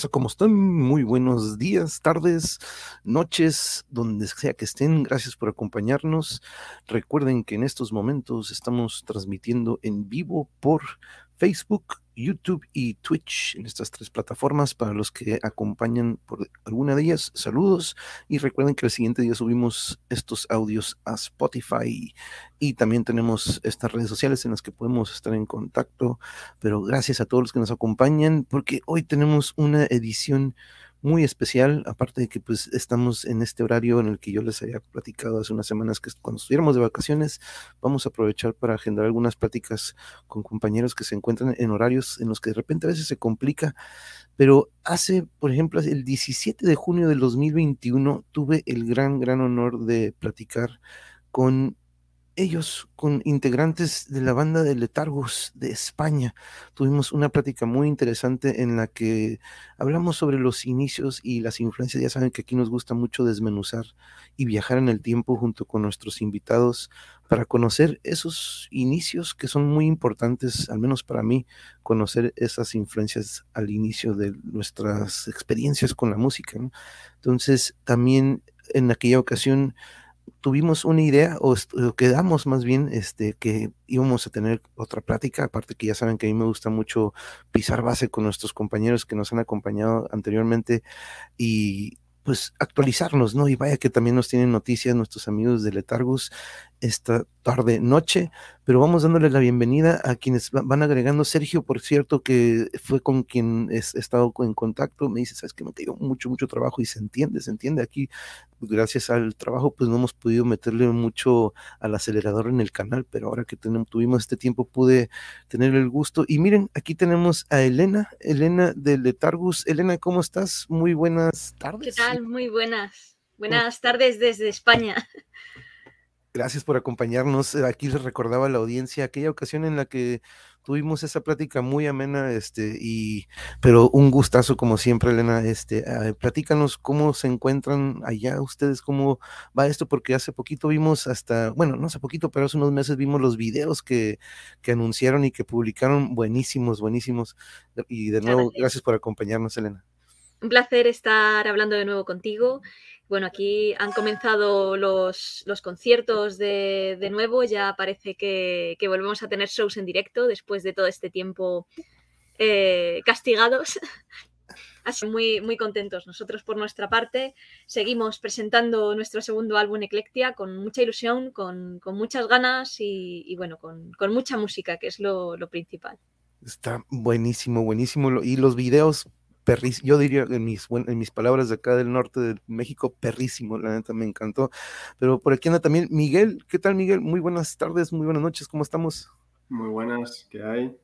¿Qué burros? ¿Cómo están? Muy buenos días, tardes, noches, donde sea que estén. Gracias por acompañarnos. Recuerden que en estos momentos estamos transmitiendo en vivo por Facebook, YouTube y Twitch, en estas tres plataformas. Para los que acompañan por alguna de ellas, saludos. Y recuerden que el siguiente día subimos estos audios a Spotify. Y también tenemos estas redes sociales en las que podemos estar en contacto. Pero gracias a todos los que nos acompañan, porque hoy tenemos una edición muy especial, aparte de que pues estamos en este horario en el que yo les había platicado hace unas semanas que cuando estuviéramos de vacaciones vamos a aprovechar para agendar algunas pláticas con compañeros que se encuentran en horarios en los que de repente a veces se complica, pero hace, por ejemplo, el 17 de junio del 2021 tuve el gran, gran honor de platicar con ellos con integrantes de la banda de Letargos de España. Tuvimos una plática muy interesante en la que hablamos sobre los inicios y las influencias. Ya saben que aquí nos gusta mucho desmenuzar y viajar en el tiempo junto con nuestros invitados para conocer esos inicios que son muy importantes, al menos para mí, conocer esas influencias al inicio de nuestras experiencias con la música. Entonces, también en aquella ocasión tuvimos una idea, o, quedamos más bien, este, que íbamos a tener otra plática, aparte que ya saben que a mí me gusta mucho pisar base con nuestros compañeros que nos han acompañado anteriormente y pues actualizarnos, ¿no? Y vaya que también nos tienen noticias nuestros amigos de Letargus esta tarde, noche, pero vamos dándole la bienvenida a quienes van agregando. Sergio, por cierto, que fue con quien he, estado en contacto, me dice, sabes que me cayó mucho, mucho trabajo y se entiende, se entiende aquí, gracias al trabajo, pues no hemos podido meterle mucho al acelerador en el canal, pero ahora que tenemos, tuvimos este tiempo pude tener el gusto. Y miren, aquí tenemos a Elena, Elena de Letargus. Elena, ¿cómo estás? Muy buenas tardes. ¿Qué tal? Muy buenas. Buenas tardes desde España. Gracias por acompañarnos. Eh, aquí les recordaba a la audiencia aquella ocasión en la que tuvimos esa plática muy amena, este, y pero un gustazo como siempre, Elena. Este, platícanos cómo se encuentran allá ustedes, cómo va esto, porque hace poquito vimos hasta, bueno, no hace poquito, pero hace unos meses vimos los videos que, que anunciaron y que publicaron, buenísimos, buenísimos. Y de nuevo, gracias por acompañarnos, Elena. Un placer estar hablando de nuevo contigo bueno, aquí han comenzado los, conciertos de, nuevo, ya parece que, volvemos a tener shows en directo después de todo este tiempo eh, castigados. Así muy, muy contentos. Nosotros por nuestra parte seguimos presentando nuestro segundo álbum Eclectia con mucha ilusión, con, muchas ganas y, bueno, con, mucha música, que es lo, lo principal. Está buenísimo, buenísimo. Y los videos yo diría en mis, en mis palabras de acá del norte de México, perrísimo, la neta me encantó. Pero por aquí anda también Miguel, ¿qué tal Miguel? Muy buenas tardes, muy buenas noches, ¿cómo estamos? Muy buenas, ¿qué hay?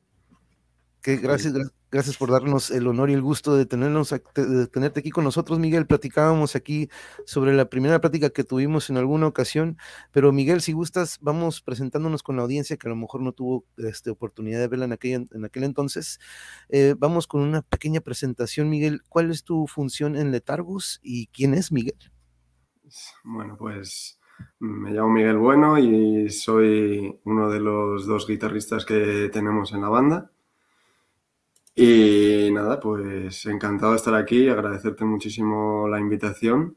Gracias, gracias por darnos el honor y el gusto de, tenernos, de tenerte aquí con nosotros, Miguel. Platicábamos aquí sobre la primera plática que tuvimos en alguna ocasión, pero Miguel, si gustas, vamos presentándonos con la audiencia que a lo mejor no tuvo este, oportunidad de verla en aquel, en aquel entonces. Eh, vamos con una pequeña presentación, Miguel. ¿Cuál es tu función en Letargus y quién es Miguel? Bueno, pues me llamo Miguel Bueno y soy uno de los dos guitarristas que tenemos en la banda. Y nada, pues encantado de estar aquí, agradecerte muchísimo la invitación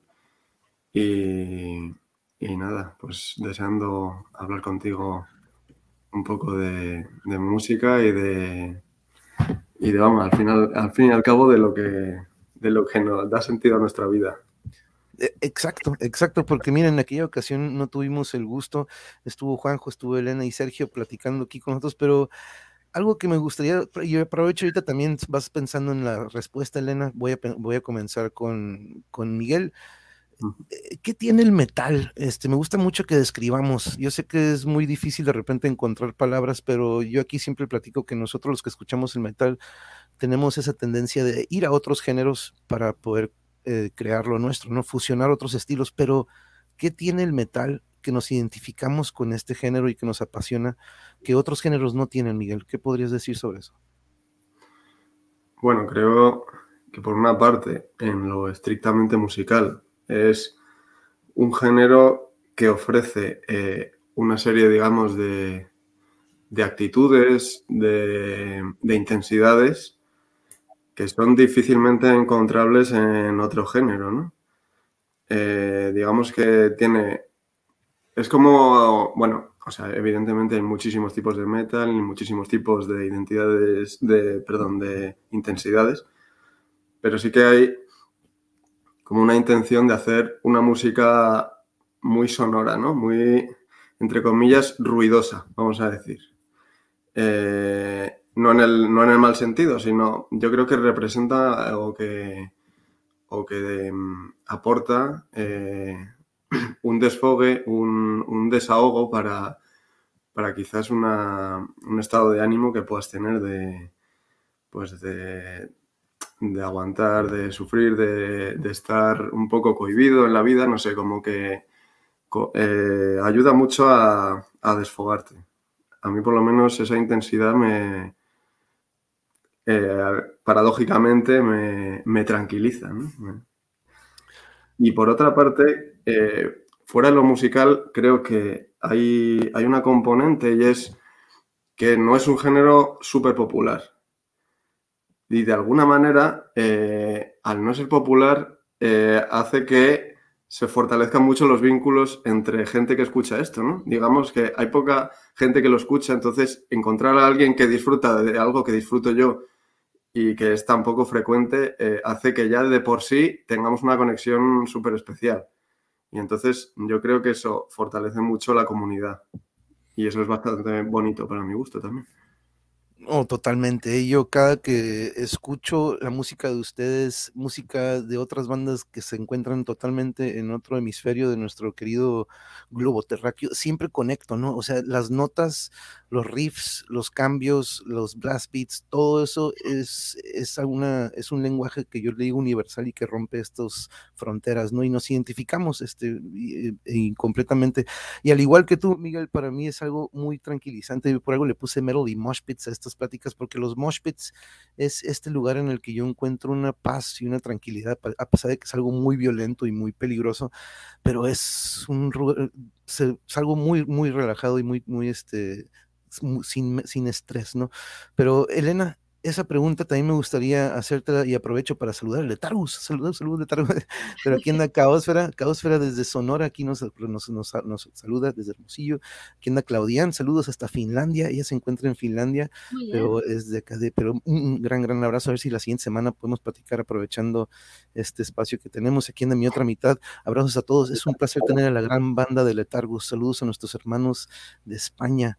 y, nada, pues deseando hablar contigo un poco de, música y de, y de, vamos, al, final, al fin y al cabo de lo que, de lo que nos da sentido a nuestra vida. E, exacto, exacto, porque miren, en aquella ocasión no tuvimos el gusto, estuvo Juanjo, estuvo Elena y Sergio platicando aquí con nosotros, pero algo que me gustaría, y aprovecho ahorita también vas pensando en la respuesta, Elena, voy a, voy a comenzar con, con Miguel. Eh, ¿Qué tiene el metal? Este, me gusta mucho que describamos. Yo sé que es muy difícil de repente encontrar palabras, pero yo aquí siempre platico que nosotros los que escuchamos el metal tenemos esa tendencia de ir a otros géneros para poder eh, crear lo nuestro, ¿no? Fusionar otros estilos, pero ¿qué tiene el metal que nos identificamos con este género y que nos apasiona, que otros géneros no tienen, Miguel. ¿Qué podrías decir sobre eso? Bueno, creo que por una parte, en lo estrictamente musical, es un género que ofrece eh, una serie, digamos, de, de actitudes, de, intensidades que son difícilmente encontrables en otro género, ¿no? Eh, digamos que tiene... Es como, bueno, o sea, evidentemente hay muchísimos tipos de metal muchísimos tipos de identidades, de, perdón, de intensidades, pero sí que hay como una intención de hacer una música muy sonora, ¿no? Muy, entre comillas, ruidosa, vamos a decir. Eh, no, en el, no en el mal sentido, sino yo creo que representa algo que, o que mm, aporta eh, un desfogue, un, desahogo para, para quizás un estado de ánimo que puedas tener de, pues de, de aguantar, de sufrir, de, estar un poco cohibido en la vida, no sé, como que eh, ayuda mucho a, desfogarte. A mí por lo menos esa intensidad me, eh, paradójicamente me, tranquiliza. Y por otra parte, eh, fuera de lo musical, creo que hay, hay una componente y es que no es un género súper popular. Y de alguna manera, eh, al no ser popular, eh, hace que se fortalezcan mucho los vínculos entre gente que escucha esto, ¿no? Digamos que hay poca gente que lo escucha, entonces encontrar a alguien que disfruta de algo que disfruto yo y que es tan poco frecuente, eh, hace que ya de por sí tengamos una conexión súper especial. Y entonces yo creo que eso fortalece mucho la comunidad. Y eso es bastante bonito para mi gusto también. Oh, totalmente. Yo cada que escucho la música de ustedes, música de otras bandas que se encuentran totalmente en otro hemisferio de nuestro querido globo terráqueo, siempre conecto, ¿no? O sea, las notas los riffs, los cambios, los blast beats, todo eso es, es, una, es un lenguaje que yo le digo universal y que rompe estas fronteras, ¿no? Y nos identificamos este, y, completamente. Y al igual que tú, Miguel, para mí es algo muy tranquilizante. Por algo le puse metal y mosh pits a estas pláticas, porque los mosh pits es este lugar en el que yo encuentro una paz y una tranquilidad, a pesar de que es algo muy violento y muy peligroso, pero es un algo muy, muy relajado y muy, muy, este, sin, sin estrés, ¿no? Pero Elena, esa pregunta también me gustaría hacerte y aprovecho para saludar a Letargus, saludos, saludos Letargus, pero aquí anda Caosfera, Caosfera desde Sonora, aquí nos, nos, nos, saluda desde Hermosillo, aquí anda Claudian, saludos hasta Finlandia, ella se encuentra en Finlandia, pero es de acá, de, pero un gran, gran abrazo, a ver si la siguiente semana podemos platicar aprovechando este espacio que tenemos aquí en mi otra mitad, abrazos a todos, es un placer tener a la gran banda de Letargus, saludos a nuestros hermanos de España,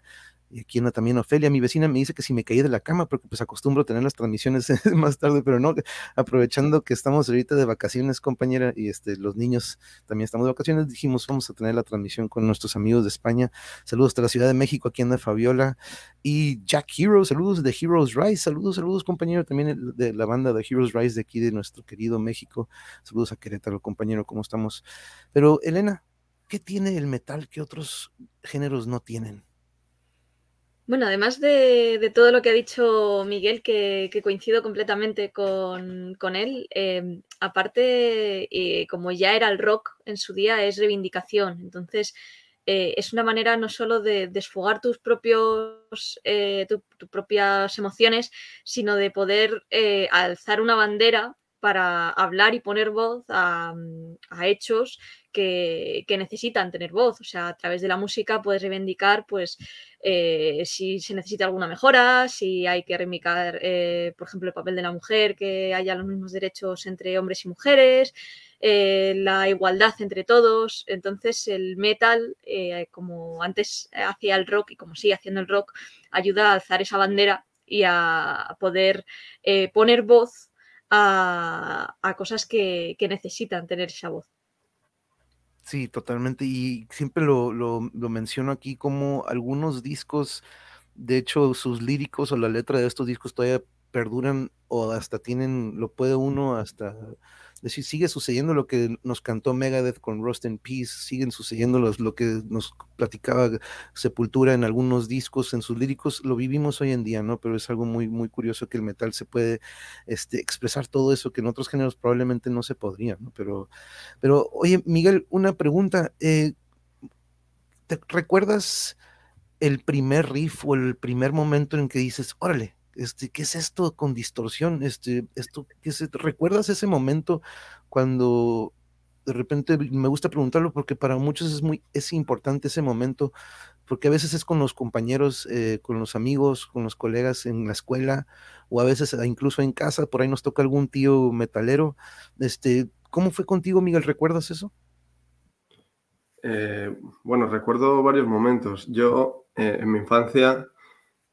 y aquí anda también Ofelia, mi vecina me dice que si me caí de la cama, porque pues acostumbro a tener las transmisiones más tarde, pero no, aprovechando que estamos ahorita de vacaciones, compañera, y este, los niños también estamos de vacaciones, dijimos vamos a tener la transmisión con nuestros amigos de España. Saludos hasta la Ciudad de México, aquí anda Fabiola y Jack Hero, saludos de Heroes Rise, saludos, saludos compañero, también de la banda de Heroes Rise de aquí de nuestro querido México. Saludos a Querétaro, compañero, ¿cómo estamos? Pero Elena, ¿qué tiene el metal que otros géneros no tienen? Bueno, además de, todo lo que ha dicho Miguel, que, coincido completamente con, él, em, aparte, eh, como ya era el rock en su día, es reivindicación. Entonces, eh, es una manera no solo de desfogar tus propios eh, tus propias emociones, sino de poder alzar una bandera para hablar y poner voz a, hechos que, necesitan tener voz. O sea, a través de la música puedes reivindicar, pues, eh, si se necesita alguna mejora, si hay que reivindicar, eh, por ejemplo, el papel de la mujer, que haya los mismos derechos entre hombres y mujeres, eh, la igualdad entre todos. Entonces, el metal, como antes hacía el rock y como sigue haciendo el rock, ayuda a alzar esa bandera y a poder poner voz a, cosas que, necesitan tener esa voz. Sí, totalmente. Y siempre lo, menciono aquí como algunos discos, de hecho, sus líricos o la letra de estos discos todavía perduran o hasta tienen, lo puede uno hasta decir, sigue sucediendo lo que nos cantó Megadeth con Rust in Peace, siguen sucediendo lo que nos platicaba Sepultura en algunos discos, en sus líricos, lo vivimos hoy en día, ¿no? Pero es algo muy, muy curioso que el metal se puede este, expresar todo eso que en otros géneros probablemente no se podría, ¿no? Pero, pero oye, Miguel, una pregunta, eh, ¿te recuerdas el primer riff o el primer momento en que dices, órale, este, ¿qué es esto con distorsión? Este, esto, ¿qué ¿Recuerdas ese momento cuando de repente me gusta preguntarlo porque para muchos es muy, es importante ese momento, porque a veces es con los compañeros, eh, con los amigos, con los colegas en la escuela, o a veces incluso en casa, por ahí nos toca algún tío metalero. Este, ¿Cómo fue contigo, Miguel? ¿Recuerdas eso? Eh, bueno, recuerdo varios momentos. Yo, eh, en mi infancia,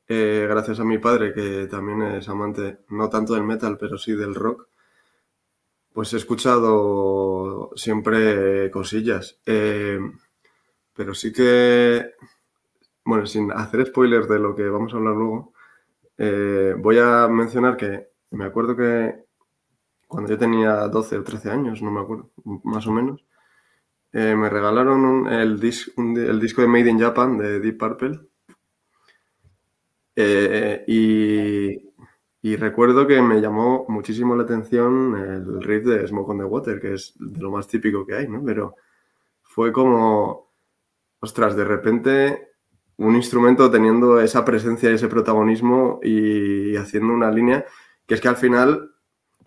gracias a mi padre, que también es amante, no tanto del metal, pero sí del rock, pues he escuchado siempre cosillas. Eh, pero sí que, bueno, sin hacer spoilers de lo que vamos a hablar luego, eh, voy a mencionar que me acuerdo que cuando yo tenía 12 o 13 años, no me acuerdo, más o menos, eh, me regalaron el, el, disco de Made in Japan de Deep Purple. Y y recuerdo que me llamó muchísimo la atención el riff de Smoke on the Water, que es de lo más típico que hay, ¿no? Pero fue como, ostras, de repente un instrumento teniendo esa presencia y ese protagonismo y haciendo una línea que es que al final,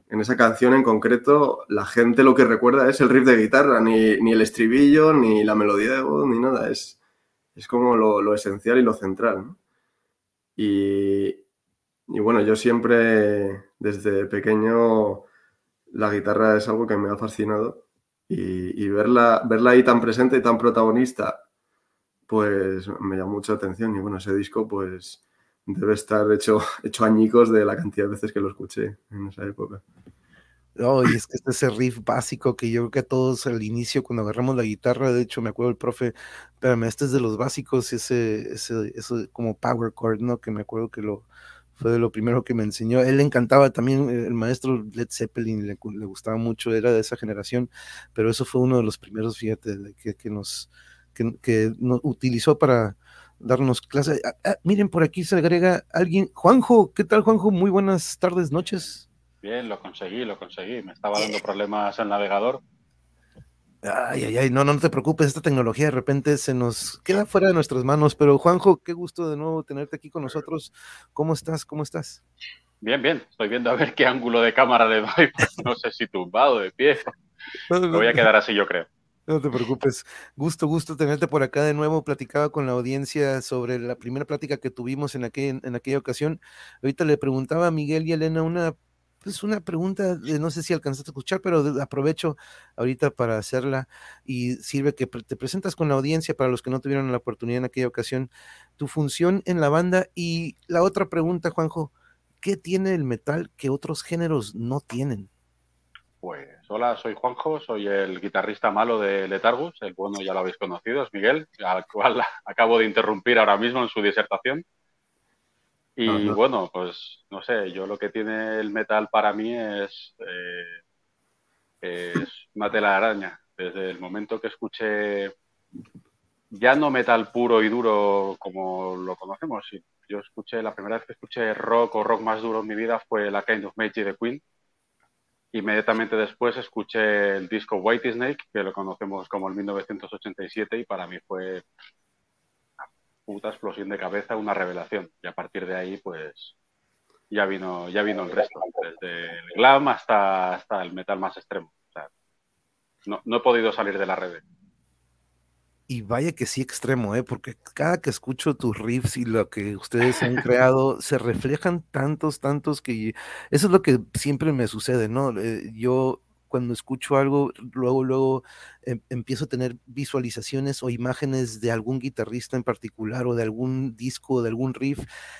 en esa canción en concreto, la gente lo que recuerda es el riff de guitarra, ni, ni el estribillo, ni la melodía de voz, ni nada. Es, es como lo, lo esencial y lo central, ¿no? Y, y bueno, yo siempre, desde pequeño, la guitarra es algo que me ha fascinado y, verla, verla ahí tan presente y tan protagonista, pues me llama mucha atención. Y bueno, ese disco, pues debe estar hecho, hecho añicos de la cantidad de veces que lo escuché en esa época. Oh, y es que es ese riff básico que yo creo que todos al inicio, cuando agarramos la guitarra, de hecho me acuerdo el profe, espérame, este es de los básicos, ese, ese, ese como power chord, ¿no? Que me acuerdo que lo, fue de lo primero que me enseñó. Él le encantaba también, eh, el maestro Led Zeppelin le, gustaba mucho, era de esa generación, pero eso fue uno de los primeros, fíjate, que, que nos, que, nos utilizó para darnos clase. Ah, ah, miren, por aquí se agrega alguien, Juanjo, ¿qué tal Juanjo? Muy buenas tardes, noches. Bien, lo conseguí, lo conseguí. Me estaba dando problemas el navegador, Ay, ay, ay, no, no, te preocupes, esta tecnología de repente se nos queda fuera de nuestras manos, pero Juanjo, qué gusto de nuevo tenerte aquí con nosotros. ¿Cómo estás? ¿Cómo estás? Bien, bien, estoy viendo a ver qué ángulo de cámara le doy, no sé si tumbado, de pie. Me voy a quedar así, yo creo. No te preocupes. Gusto, gusto tenerte por acá de nuevo. Platicaba con la audiencia sobre la primera plática que tuvimos en, aquel, en aquella ocasión. Ahorita le preguntaba a Miguel y a Elena una es una pregunta, no sé si alcanzaste a escuchar, pero aprovecho ahorita para hacerla y sirve que te presentas con la audiencia para los que no tuvieron la oportunidad en aquella ocasión, tu función en la banda y la otra pregunta, Juanjo, ¿qué tiene el metal que otros géneros no tienen? Pues hola, soy Juanjo, soy el guitarrista malo de Letargus, el bueno ya lo habéis conocido, es Miguel, al cual acabo de interrumpir ahora mismo en su disertación. Y bueno, pues no sé, yo lo que tiene el metal para mí es, eh, es una tela de araña. Desde el momento que escuché ya no metal puro y duro como lo conocemos, yo escuché, la primera vez que escuché rock o rock más duro en mi vida fue la Kind of Magic de Queen. Inmediatamente después escuché el disco White Snake, que lo conocemos como el 1987, y para mí fue puta explosión de cabeza, una revelación. Y a partir de ahí, pues ya vino, ya vino el resto, desde el glam hasta, hasta el metal más extremo. no, no he podido salir de la red. Y vaya que sí extremo, ¿eh? porque cada que escucho tus riffs y lo que ustedes han creado, se reflejan tantos, tantos que eso es lo que siempre me sucede, ¿no? Eh, yo cuando escucho algo, luego, luego em, empiezo a tener visualizaciones o imágenes de algún guitarrista en particular o de algún disco o de algún riff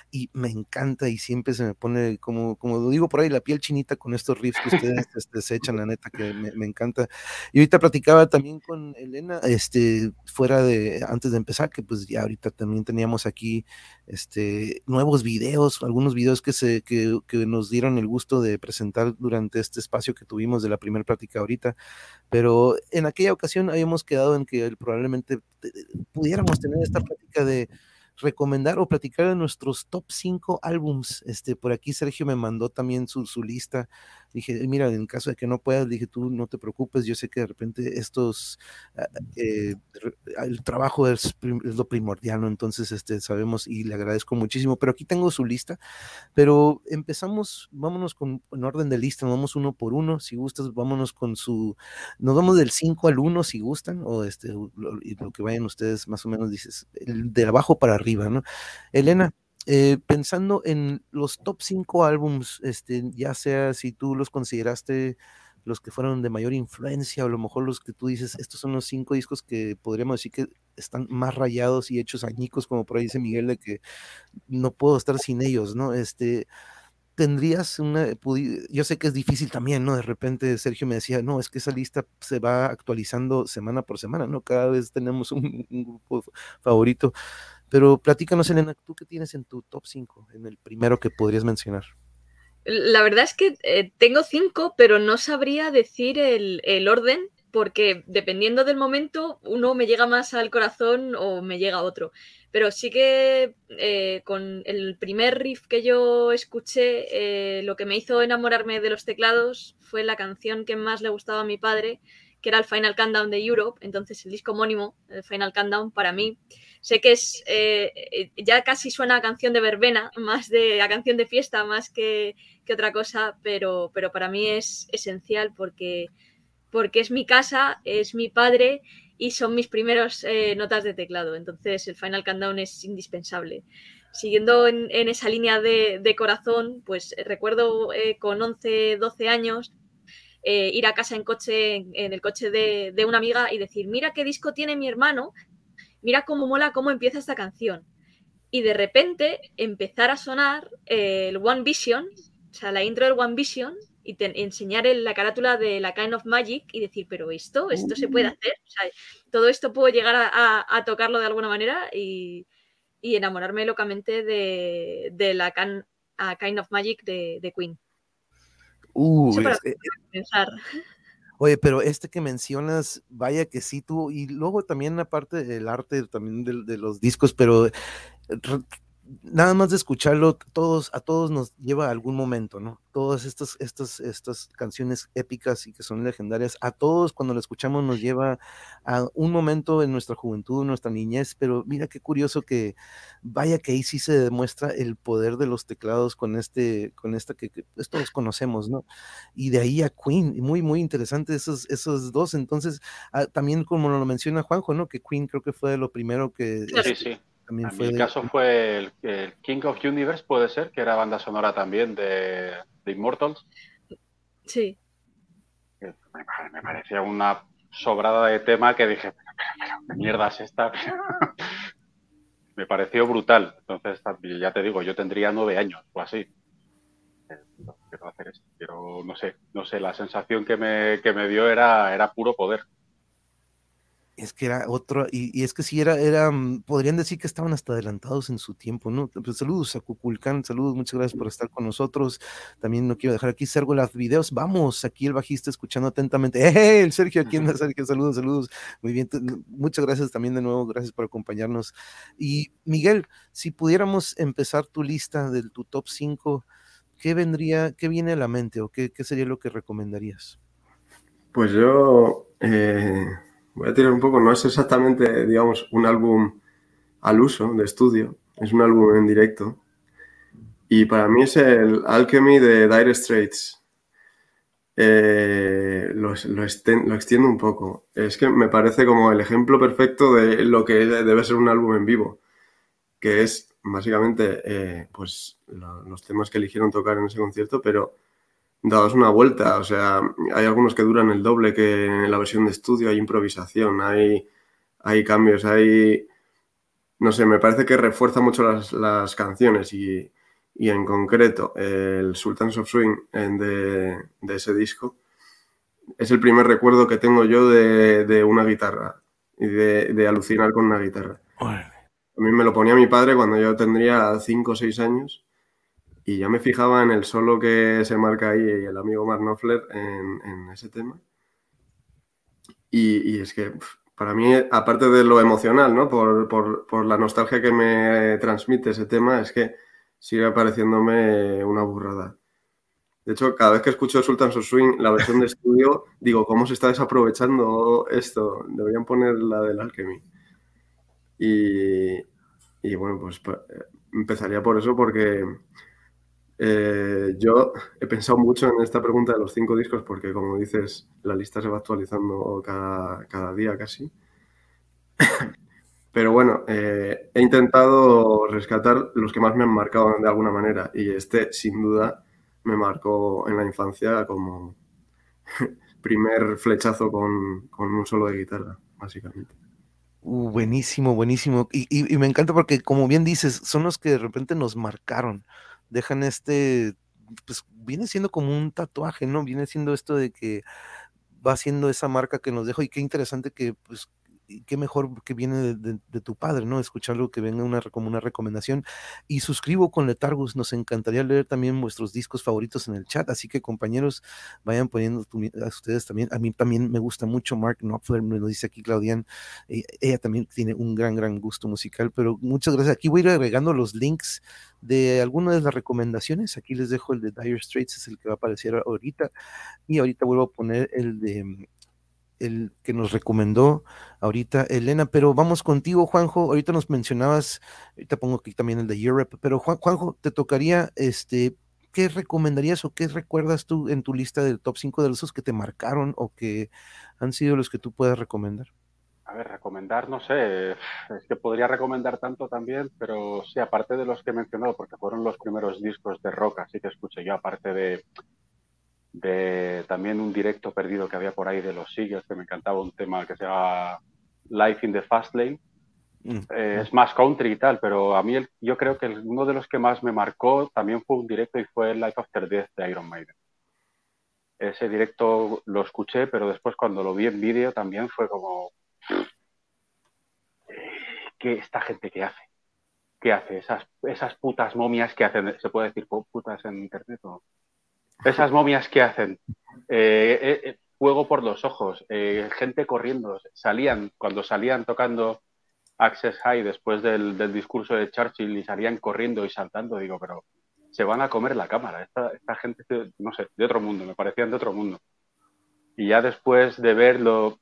y me encanta y siempre se me pone, como, como lo digo por ahí, la piel chinita con estos riffs que ustedes este, se echan, la neta, que me, encanta. Y ahorita platicaba también con Elena, este, fuera de, antes de empezar, que pues ya ahorita también teníamos aquí este, nuevos videos, algunos videos que, se, que, que nos dieron el gusto de presentar durante este espacio que tuvimos de la primera práctica ahorita, pero en aquella ocasión habíamos quedado en que probablemente pudiéramos tener esta práctica de recomendar o platicar de nuestros top 5 álbums. Este, por aquí Sergio me mandó también su, su lista Dije, mira, en caso de que no puedas, dije, tú no te preocupes, yo sé que de repente estos, ah, eh, el trabajo es, lo primordial, ¿no? Entonces, este, sabemos y le agradezco muchísimo, pero aquí tengo su lista, pero empezamos, vámonos con, en orden de lista, vamos uno por uno, si gustas, vámonos con su, nos vamos del 5 al 1 si gustan, o este, lo, lo que vayan ustedes más o menos, dices, el de abajo para arriba, ¿no? Elena, eh, pensando en los top 5 álbums, este, ya sea si tú los consideraste los que fueron de mayor influencia o a lo mejor los que tú dices, estos son los cinco discos que podríamos decir que están más rayados y hechos añicos, como por ahí dice Miguel, de que no puedo estar sin ellos, ¿no? Este, tendrías una, yo sé que es difícil también, ¿no? De repente Sergio me decía, no, es que esa lista se va actualizando semana por semana, ¿no? Cada vez tenemos un, un grupo favorito. Pero platícanos, Elena, ¿tú qué tienes en tu top 5, en el primero que podrías mencionar? La verdad es que eh, tengo cinco, pero no sabría decir el, el, orden, porque dependiendo del momento, uno me llega más al corazón o me llega otro. Pero sí que eh, con el primer riff que yo escuché, eh, lo que me hizo enamorarme de los teclados fue la canción que más le gustaba a mi padre, que era el Final Countdown de Europe. Entonces, el disco homónimo, el Final Countdown, para mí Sé que es eh, eh, ya casi suena a canción de verbena, más de a canción de fiesta, más que, otra cosa, pero, pero para mí es esencial porque, porque es mi casa, es mi padre y son mis primeros eh, notas de teclado. Entonces el Final Countdown es indispensable. Siguiendo en, esa línea de, corazón, pues recuerdo con 11, 12 años ir a casa en coche, en, el coche de, de, una amiga y decir, mira qué disco tiene mi hermano, mira cómo mola cómo empieza esta canción. Y de repente empezar a sonar eh, el One Vision, o sea, la intro del One Vision, y enseñar la carátula de la Kind of Magic y decir, pero esto, esto se puede uh. hacer. O sea, todo esto puedo llegar a, tocarlo de alguna manera y, enamorarme locamente de, la Kind of Magic de, Queen. Uh, pensar. Oye, pero este que mencionas, vaya que sí tú, y luego también aparte del arte también de, de los discos, pero nada más de escucharlo, todos, a todos nos lleva a algún momento, ¿no? Todas estas, estas, estas canciones épicas y que son legendarias, a todos cuando lo escuchamos nos lleva a un momento en nuestra juventud, en nuestra niñez, pero mira qué curioso que vaya que ahí sí se demuestra el poder de los teclados con este, con esta que, que pues, todos conocemos, ¿no? Y de ahí a Queen, muy, muy interesante esos, esos dos, entonces, ah, también como lo menciona Juanjo, ¿no? Que Queen creo que fue lo primero que... Sí, sí en mi caso fue el, King of Universe, puede ser, que era banda sonora también de, Immortals. Sí. Me, parecía una sobrada de tema que dije, pero, ¿qué mierda es esta? me pareció brutal. Entonces, ya te digo, yo tendría nueve años o así. Quiero hacer esto, pero no sé, no sé, la sensación que me, que me dio era, era puro poder es que era otro, y, es que sí, era, era, mm, podrían decir que estaban hasta adelantados en su tiempo, ¿no? Pues saludos a Cuculcán, saludos, muchas gracias por estar con nosotros. También no quiero dejar aquí Sergo las videos. Vamos, aquí el bajista escuchando atentamente. ¡Eh! El Sergio, aquí anda Sergio, saludos, saludos. Muy bien, muchas gracias también de nuevo, gracias por acompañarnos. Y Miguel, si pudiéramos empezar tu lista de tu top 5, ¿qué vendría, qué viene a la mente o qué, qué sería lo que recomendarías? Pues yo. Eh voy a tirar un poco, no es exactamente, digamos, un álbum al uso de estudio, es un álbum en directo. Y para mí es el Alchemy de Dire Straits. Eh, lo, lo, extiendo un poco. Es que me parece como el ejemplo perfecto de lo que debe ser un álbum en vivo, que es básicamente eh, pues los temas que eligieron tocar en ese concierto, pero dados una vuelta. O sea, hay algunos que duran el doble que en la versión de estudio, hay improvisación, hay, hay cambios, hay... No sé, me parece que refuerza mucho las, canciones y, en concreto el Sultans of Swing de, ese disco es el primer recuerdo que tengo yo de, una guitarra y de, alucinar con una guitarra. A mí me lo ponía mi padre cuando yo tendría 5 o 6 años y ya me fijaba en el solo que se marca ahí y el amigo Mark Knopfler en, ese tema. Y, es que para mí, aparte de lo emocional, ¿no? Por, la nostalgia que me transmite ese tema, es que sigue pareciéndome una burrada. De hecho, cada vez que escucho Sultans of Swing, la versión de estudio, digo, ¿cómo se está desaprovechando esto? Deberían poner la del Alchemy. Y, y bueno, pues empezaría por eso porque eh, yo he pensado mucho en esta pregunta de los cinco discos porque, como dices, la lista se va actualizando cada, día casi. Pero bueno, eh, he intentado rescatar los que más me han marcado de alguna manera y este, sin duda, me marcó en la infancia como primer flechazo con, un solo de guitarra, básicamente. Uh, buenísimo, buenísimo. Y, me encanta porque, como bien dices, son los que de repente nos marcaron. Dejan este, pues viene siendo como un tatuaje, ¿no? Viene siendo esto de que va siendo esa marca que nos dejó y qué interesante que, pues, qué mejor que viene de, tu padre, ¿no? Escucharlo que venga una, como una recomendación. Y suscribo con Letargus, nos encantaría leer también vuestros discos favoritos en el chat, así que compañeros, vayan poniendo a ustedes también. A mí también me gusta mucho Mark Knopfler, me lo dice aquí Claudian, eh, ella también tiene un gran, gran gusto musical, pero muchas gracias. Aquí voy a ir agregando los links de algunas de las recomendaciones. Aquí les dejo el de Dire Straits, es el que va a aparecer ahorita. Y ahorita vuelvo a poner el de el que nos recomendó ahorita Elena, pero vamos contigo, Juanjo. Ahorita nos mencionabas, ahorita pongo aquí también el de Europe, pero Juanjo, te tocaría, este, ¿qué recomendarías o qué recuerdas tú en tu lista del top 5 de esos que te marcaron o que han sido los que tú puedas recomendar? A ver, recomendar, no sé, es que podría recomendar tanto también, pero sí, aparte de los que he mencionado, porque fueron los primeros discos de rock, así que escuché yo, aparte de de también un directo perdido que había por ahí de los Seagulls, que me encantaba un tema que se llama Life in the Fast Lane. Mm. Eh, es más country y tal, pero a mí yo creo que uno de los que más me marcó también fue un directo y fue Life After Death de Iron Maiden. Ese directo lo escuché, pero después cuando lo vi en vídeo también fue como... ¿Qué esta gente que hace? ¿Qué hace? Esas, esas putas momias que hacen, ¿se puede decir putas en internet o...? Esas momias que hacen. Eh, eh, eh, fuego por los ojos, gente corriendo. Salían, cuando salían tocando Access High después del, discurso de Churchill y salían corriendo y saltando, digo, pero se van a comer la cámara. Esta, esta gente, no sé, de otro mundo, me parecían de otro mundo. Y ya después de verlo,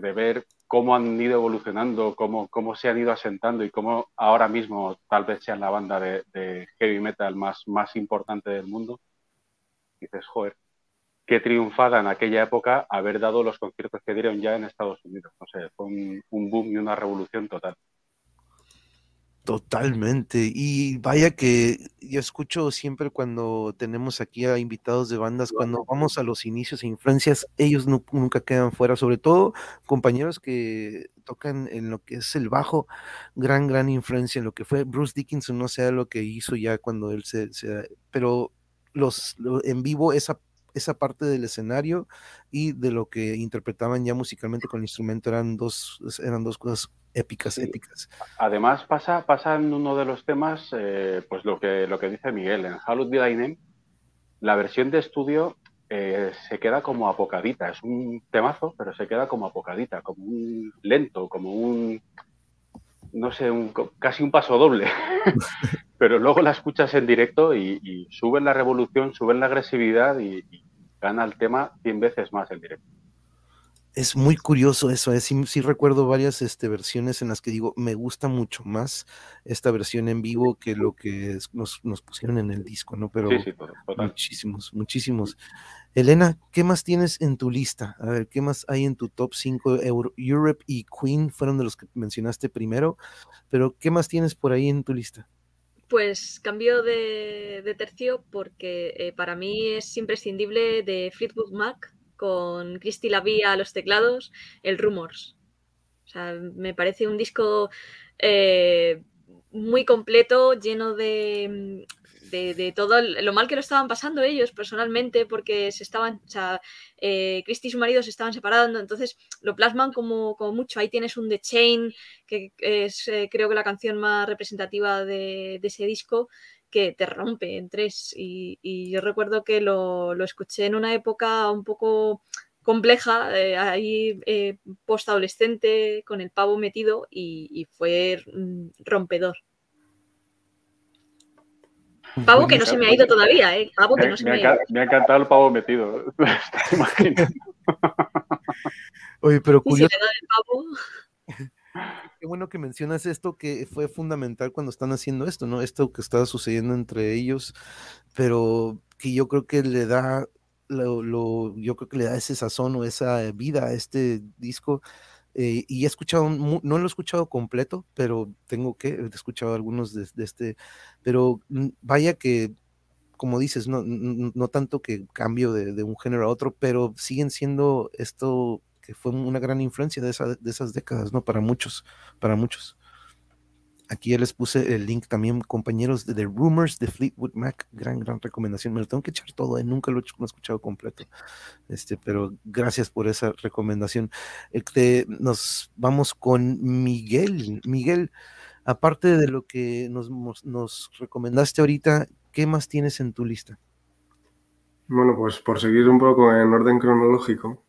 de ver cómo han ido evolucionando, cómo, cómo se han ido asentando y cómo ahora mismo tal vez sean la banda de, de heavy metal más, más importante del mundo, dices, joder, qué triunfada en aquella época haber dado los conciertos que dieron ya en Estados Unidos. No sé, fue un, boom y una revolución total. Totalmente. Y vaya que yo escucho siempre cuando tenemos aquí a invitados de bandas, cuando vamos a los inicios e influencias, ellos nunca quedan fuera, sobre todo compañeros que tocan en lo que es el bajo, gran, gran influencia en lo que fue Bruce Dickinson, no sé lo que hizo ya cuando él se, se pero los, en vivo esa, esa parte del escenario y de lo que interpretaban ya musicalmente con el instrumento eran dos, eran dos cosas épicas, épicas. Además pasa, pasa en uno de los temas, eh, pues lo que, lo que dice Miguel, en Hallowed Be la versión de estudio eh, se queda como apocadita, es un temazo, pero se queda como apocadita, como un lento, como un, no sé, un, casi un paso doble. pero luego la escuchas en directo y, suben la revolución, suben la agresividad y, gana el tema 100 veces más en directo. Es muy curioso eso, ¿eh? sí, recuerdo varias este, versiones en las que digo, me gusta mucho más esta versión en vivo que lo que nos, pusieron en el disco, ¿no? Pero muchísimos, muchísimos. Elena, ¿qué más tienes en tu lista? A ver, ¿qué más hay en tu top 5? Europe y Queen fueron de los que mencionaste primero, pero ¿qué más tienes por ahí en tu lista? Pues cambio de, tercio porque eh, para mí es imprescindible de Fleetwood Mac con Christy Lavia a los teclados, el Rumors. O sea, me parece un disco eh, muy completo, lleno de, de, todo lo mal que lo estaban pasando ellos personalmente, porque se estaban, o sea, eh, y su marido se estaban separando, entonces lo plasman como, como mucho. Ahí tienes un The Chain, que es eh, creo que la canción más representativa de, ese disco, que te rompe en tres. Y, yo recuerdo que lo, escuché en una época un poco compleja, eh, ahí eh, post-adolescente, con el pavo metido, y, y fue mm, rompedor. Pavo que no se me ha ido todavía, ¿eh? Pavo que Me, no se me me ha, ido. me ha encantado el pavo metido. ¿Te imaginas? Oye, pero Y si curioso, le da el pavo, qué bueno que mencionas esto, que fue fundamental cuando están haciendo esto, ¿no? Esto que está sucediendo entre ellos, pero que yo creo que le da, lo, lo- yo creo que le da ese sazón o esa vida a este disco. Eh, y he escuchado, no lo he escuchado completo, pero tengo que, he escuchado algunos de, este, pero mm, vaya que, como dices, no, no tanto que cambio de, de un género a otro, pero siguen siendo esto que fue una gran influencia de, esa- de esas décadas, ¿no? Para muchos, para muchos. Aquí ya les puse el link también, compañeros de The Rumors de Fleetwood Mac. Gran, gran recomendación. Me lo tengo que echar todo, ¿eh? nunca lo he, escuchado completo. Este, pero gracias por esa recomendación. Este, nos vamos con Miguel. Miguel, aparte de lo que nos, nos recomendaste ahorita, ¿qué más tienes en tu lista? Bueno, pues por seguir un poco en orden cronológico,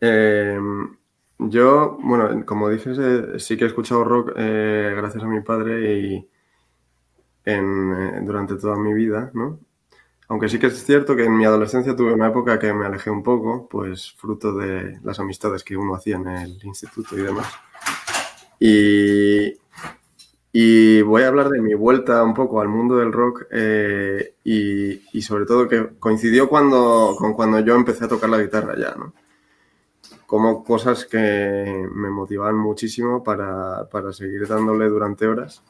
eh, yo, bueno, como dices, eh, sí que he escuchado rock eh, gracias a mi padre y eh, durante toda mi vida, ¿no? Aunque sí que es cierto que en mi adolescencia tuve una época que me alejé un poco, pues fruto de las amistades que uno hacía en el instituto y demás. Y, y voy a hablar de mi vuelta un poco al mundo del rock eh, y, y sobre todo que coincidió cuando, con cuando yo empecé a tocar la guitarra ya, ¿no? Como cosas que me motivaban muchísimo para, para seguir dándole durante horas.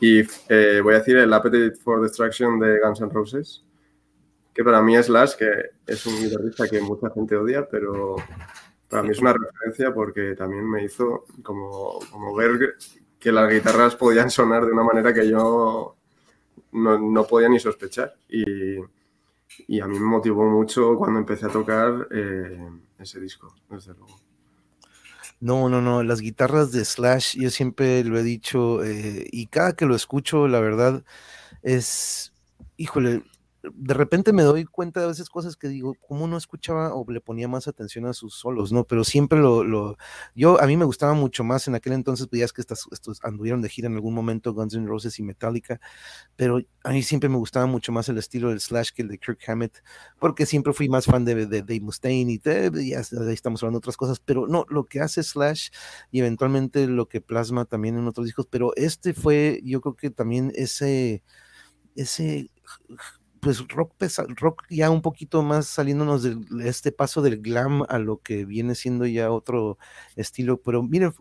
Y eh, voy a decir el Appetite for Destruction de Guns N' Roses, que para mí es Slash, que es un guitarrista que mucha gente odia, pero para mí es una referencia porque también me hizo como, como ver que las guitarras podían sonar de una manera que yo no, no podía ni sospechar. Y, y a mí me motivó mucho cuando empecé a tocar eh, ese disco, desde luego. No, no, no, las guitarras de Slash, yo siempre lo he dicho, eh, y cada que lo escucho, la verdad, es, híjole, de repente me doy cuenta de veces cosas que digo, ¿cómo no escuchaba o le ponía más atención a sus solos, no? Pero siempre lo, lo yo, a mí me gustaba mucho más en aquel entonces, es que estas, estos anduvieron de gira en algún momento, Guns N' Roses y Metallica, pero a mí siempre me gustaba mucho más el estilo del Slash que el de Kirk Hammett, porque siempre fui más fan de, de Dave Mustaine y de, ya ahí estamos hablando de otras cosas, pero no, lo que hace Slash y eventualmente lo que plasma también en otros discos, pero este fue, yo creo que también ese, ese pues rock pesa, rock ya un poquito más saliéndonos de este paso del glam a lo que viene siendo ya otro estilo, pero miren,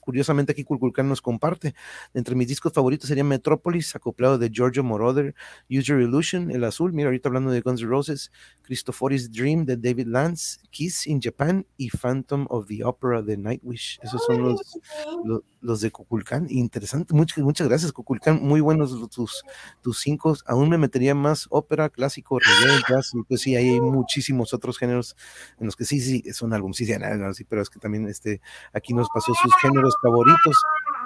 curiosamente aquí Kulkulkan nos comparte, entre mis discos favoritos sería Metropolis, acoplado de Giorgio Moroder, Use Your Illusion, El Azul, mira ahorita hablando de Guns N' Roses, Christophoris Dream de David Lance, Kiss in Japan y Phantom of the Opera de Nightwish, esos son los, los, los de Kukulkan, interesante, muchas, muchas gracias Kukulkan, muy buenos tus, tus cinco, aún me metería más ópera, clásico, reggae, jazz, y pues sí, hay muchísimos otros géneros en los que sí, sí, son álbumes, sí, sí, sí, pero es que también este, aquí nos pasó sus géneros favoritos.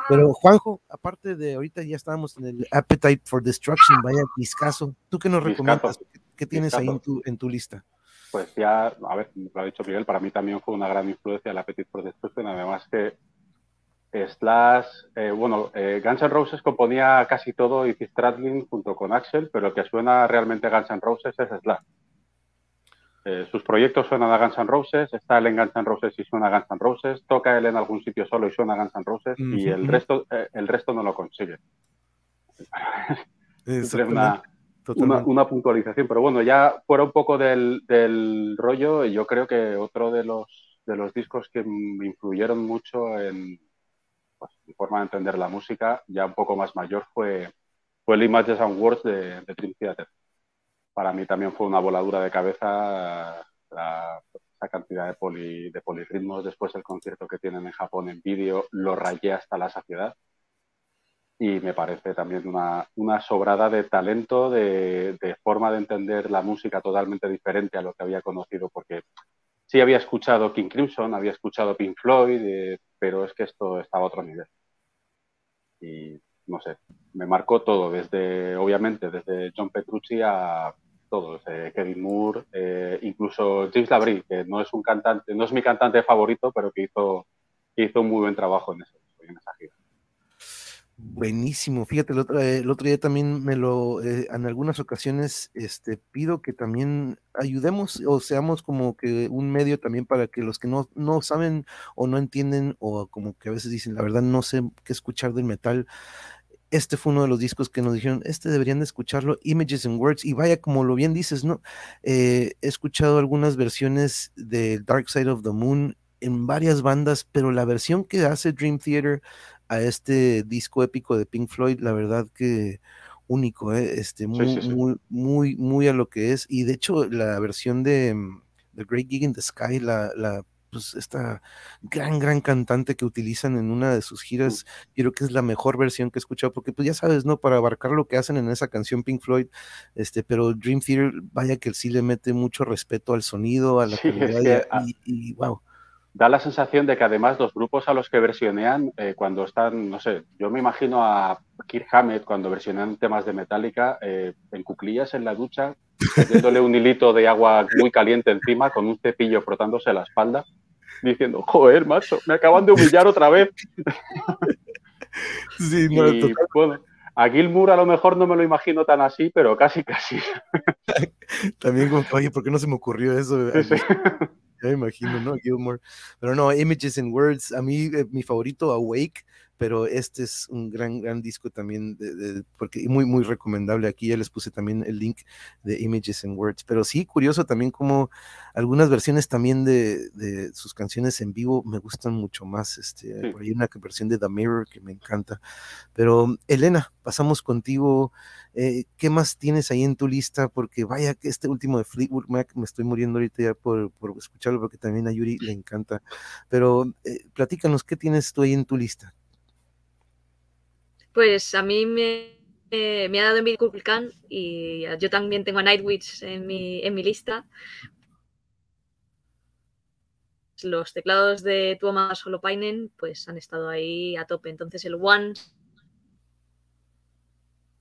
Pero Juanjo, aparte de ahorita ya estábamos en el Appetite for Destruction, vaya discazo. ¿Tú qué nos recomiendas? ¿Qué, qué tienes ahí en tu, en tu lista? Pues ya, a ver, lo ha dicho Miguel, para mí también fue una gran influencia el Appetite for Destruction, además que Slash, eh, bueno, eh, Guns N' Roses componía casi todo Izzy Stradlin junto con Axel, pero el que suena realmente a Guns N' Roses es Slash. Eh, sus proyectos suenan a Guns N' Roses, está él en Guns N' Roses y suena a Guns N' Roses, toca él en algún sitio solo y suena a Guns N' Roses, y el resto, eh, el resto no lo consigue. una, una, una, puntualización, pero bueno, ya fuera un poco del, del rollo, yo creo que otro de los, de los discos que me influyeron mucho en mi forma de entender la música, ya un poco más mayor, fue, fue el Images and Words de, de Dream Theater. Para mí también fue una voladura de cabeza la, esa cantidad de, poli, de polirritmos. Después el concierto que tienen en Japón en vídeo lo rayé hasta la saciedad. Y me parece también una, una sobrada de talento, de, forma de entender la música totalmente diferente a lo que había conocido, porque sí había escuchado King Crimson, había escuchado Pink Floyd, eh, pero es que esto estaba a otro nivel. Y no sé, me marcó todo, desde, obviamente, desde John Petrucci a todos, eh, Kevin Moore, eh, incluso James Labrie, que no es un cantante, no es mi cantante favorito, pero que hizo, que hizo un muy buen trabajo en, gira. Buenísimo, fíjate, el otro, el otro día también me lo, eh, en algunas ocasiones, este, pido que también ayudemos o seamos como que un medio también para que los que no, no saben o no entienden o como que a veces dicen, la verdad no sé qué escuchar del metal, este fue uno de los discos que nos dijeron, este deberían de escucharlo, Images and Words, y vaya, como lo bien dices, ¿no? Eh, he escuchado algunas versiones de Dark Side of the Moon en varias bandas, pero la versión que hace Dream Theater a este disco épico de Pink Floyd, la verdad que único, ¿eh? este, muy, muy, muy, muy a lo que es. Y de hecho, la versión de mm, The Great Gig in the Sky, la, la pues esta gran, gran cantante que utilizan en una de sus giras, creo que es la mejor versión que he escuchado, porque pues ya sabes, ¿no? Para abarcar lo que hacen en esa canción Pink Floyd, este, pero Dream Theater, vaya que sí le mete mucho respeto al sonido, a la calidad y, wow da la sensación de que además los grupos a los que versionean, eh, cuando están, no sé, yo me imagino a Kirk Hammett cuando versionan temas de Metallica eh, en cuclillas en la ducha, metiéndole un hilito de agua muy caliente encima con un cepillo frotándose la espalda, diciendo, joder, macho, me acaban de humillar otra vez. Sí, no, y, bueno, a Gilmour a lo mejor no me lo imagino tan así, pero casi, casi. También como, oye, ¿por qué no se me ocurrió eso? Me imagino, ¿no? Gilmore. Pero no, Images and Words, a mí eh, mi favorito, Awake, pero este es un gran, gran disco también, de, porque muy, muy recomendable. Aquí ya les puse también el link de Images and Words. Pero sí, curioso también como algunas versiones también de, de sus canciones en vivo me gustan mucho más. Este, Por ahí una versión de The Mirror que me encanta. Pero Elena, pasamos contigo. Eh, ¿Qué más tienes ahí en tu lista? Porque vaya que este último de Fleetwood Mac me estoy muriendo ahorita ya por, por escucharlo porque también a Yuri le encanta. Pero eh, platícanos, ¿qué tienes tú ahí en tu lista? Pues a mí me, me ha dado en Khan y yo también tengo a Nightwish en mi, en mi lista. Los teclados de Tuomas Holopainen pues han estado ahí a tope. Entonces el One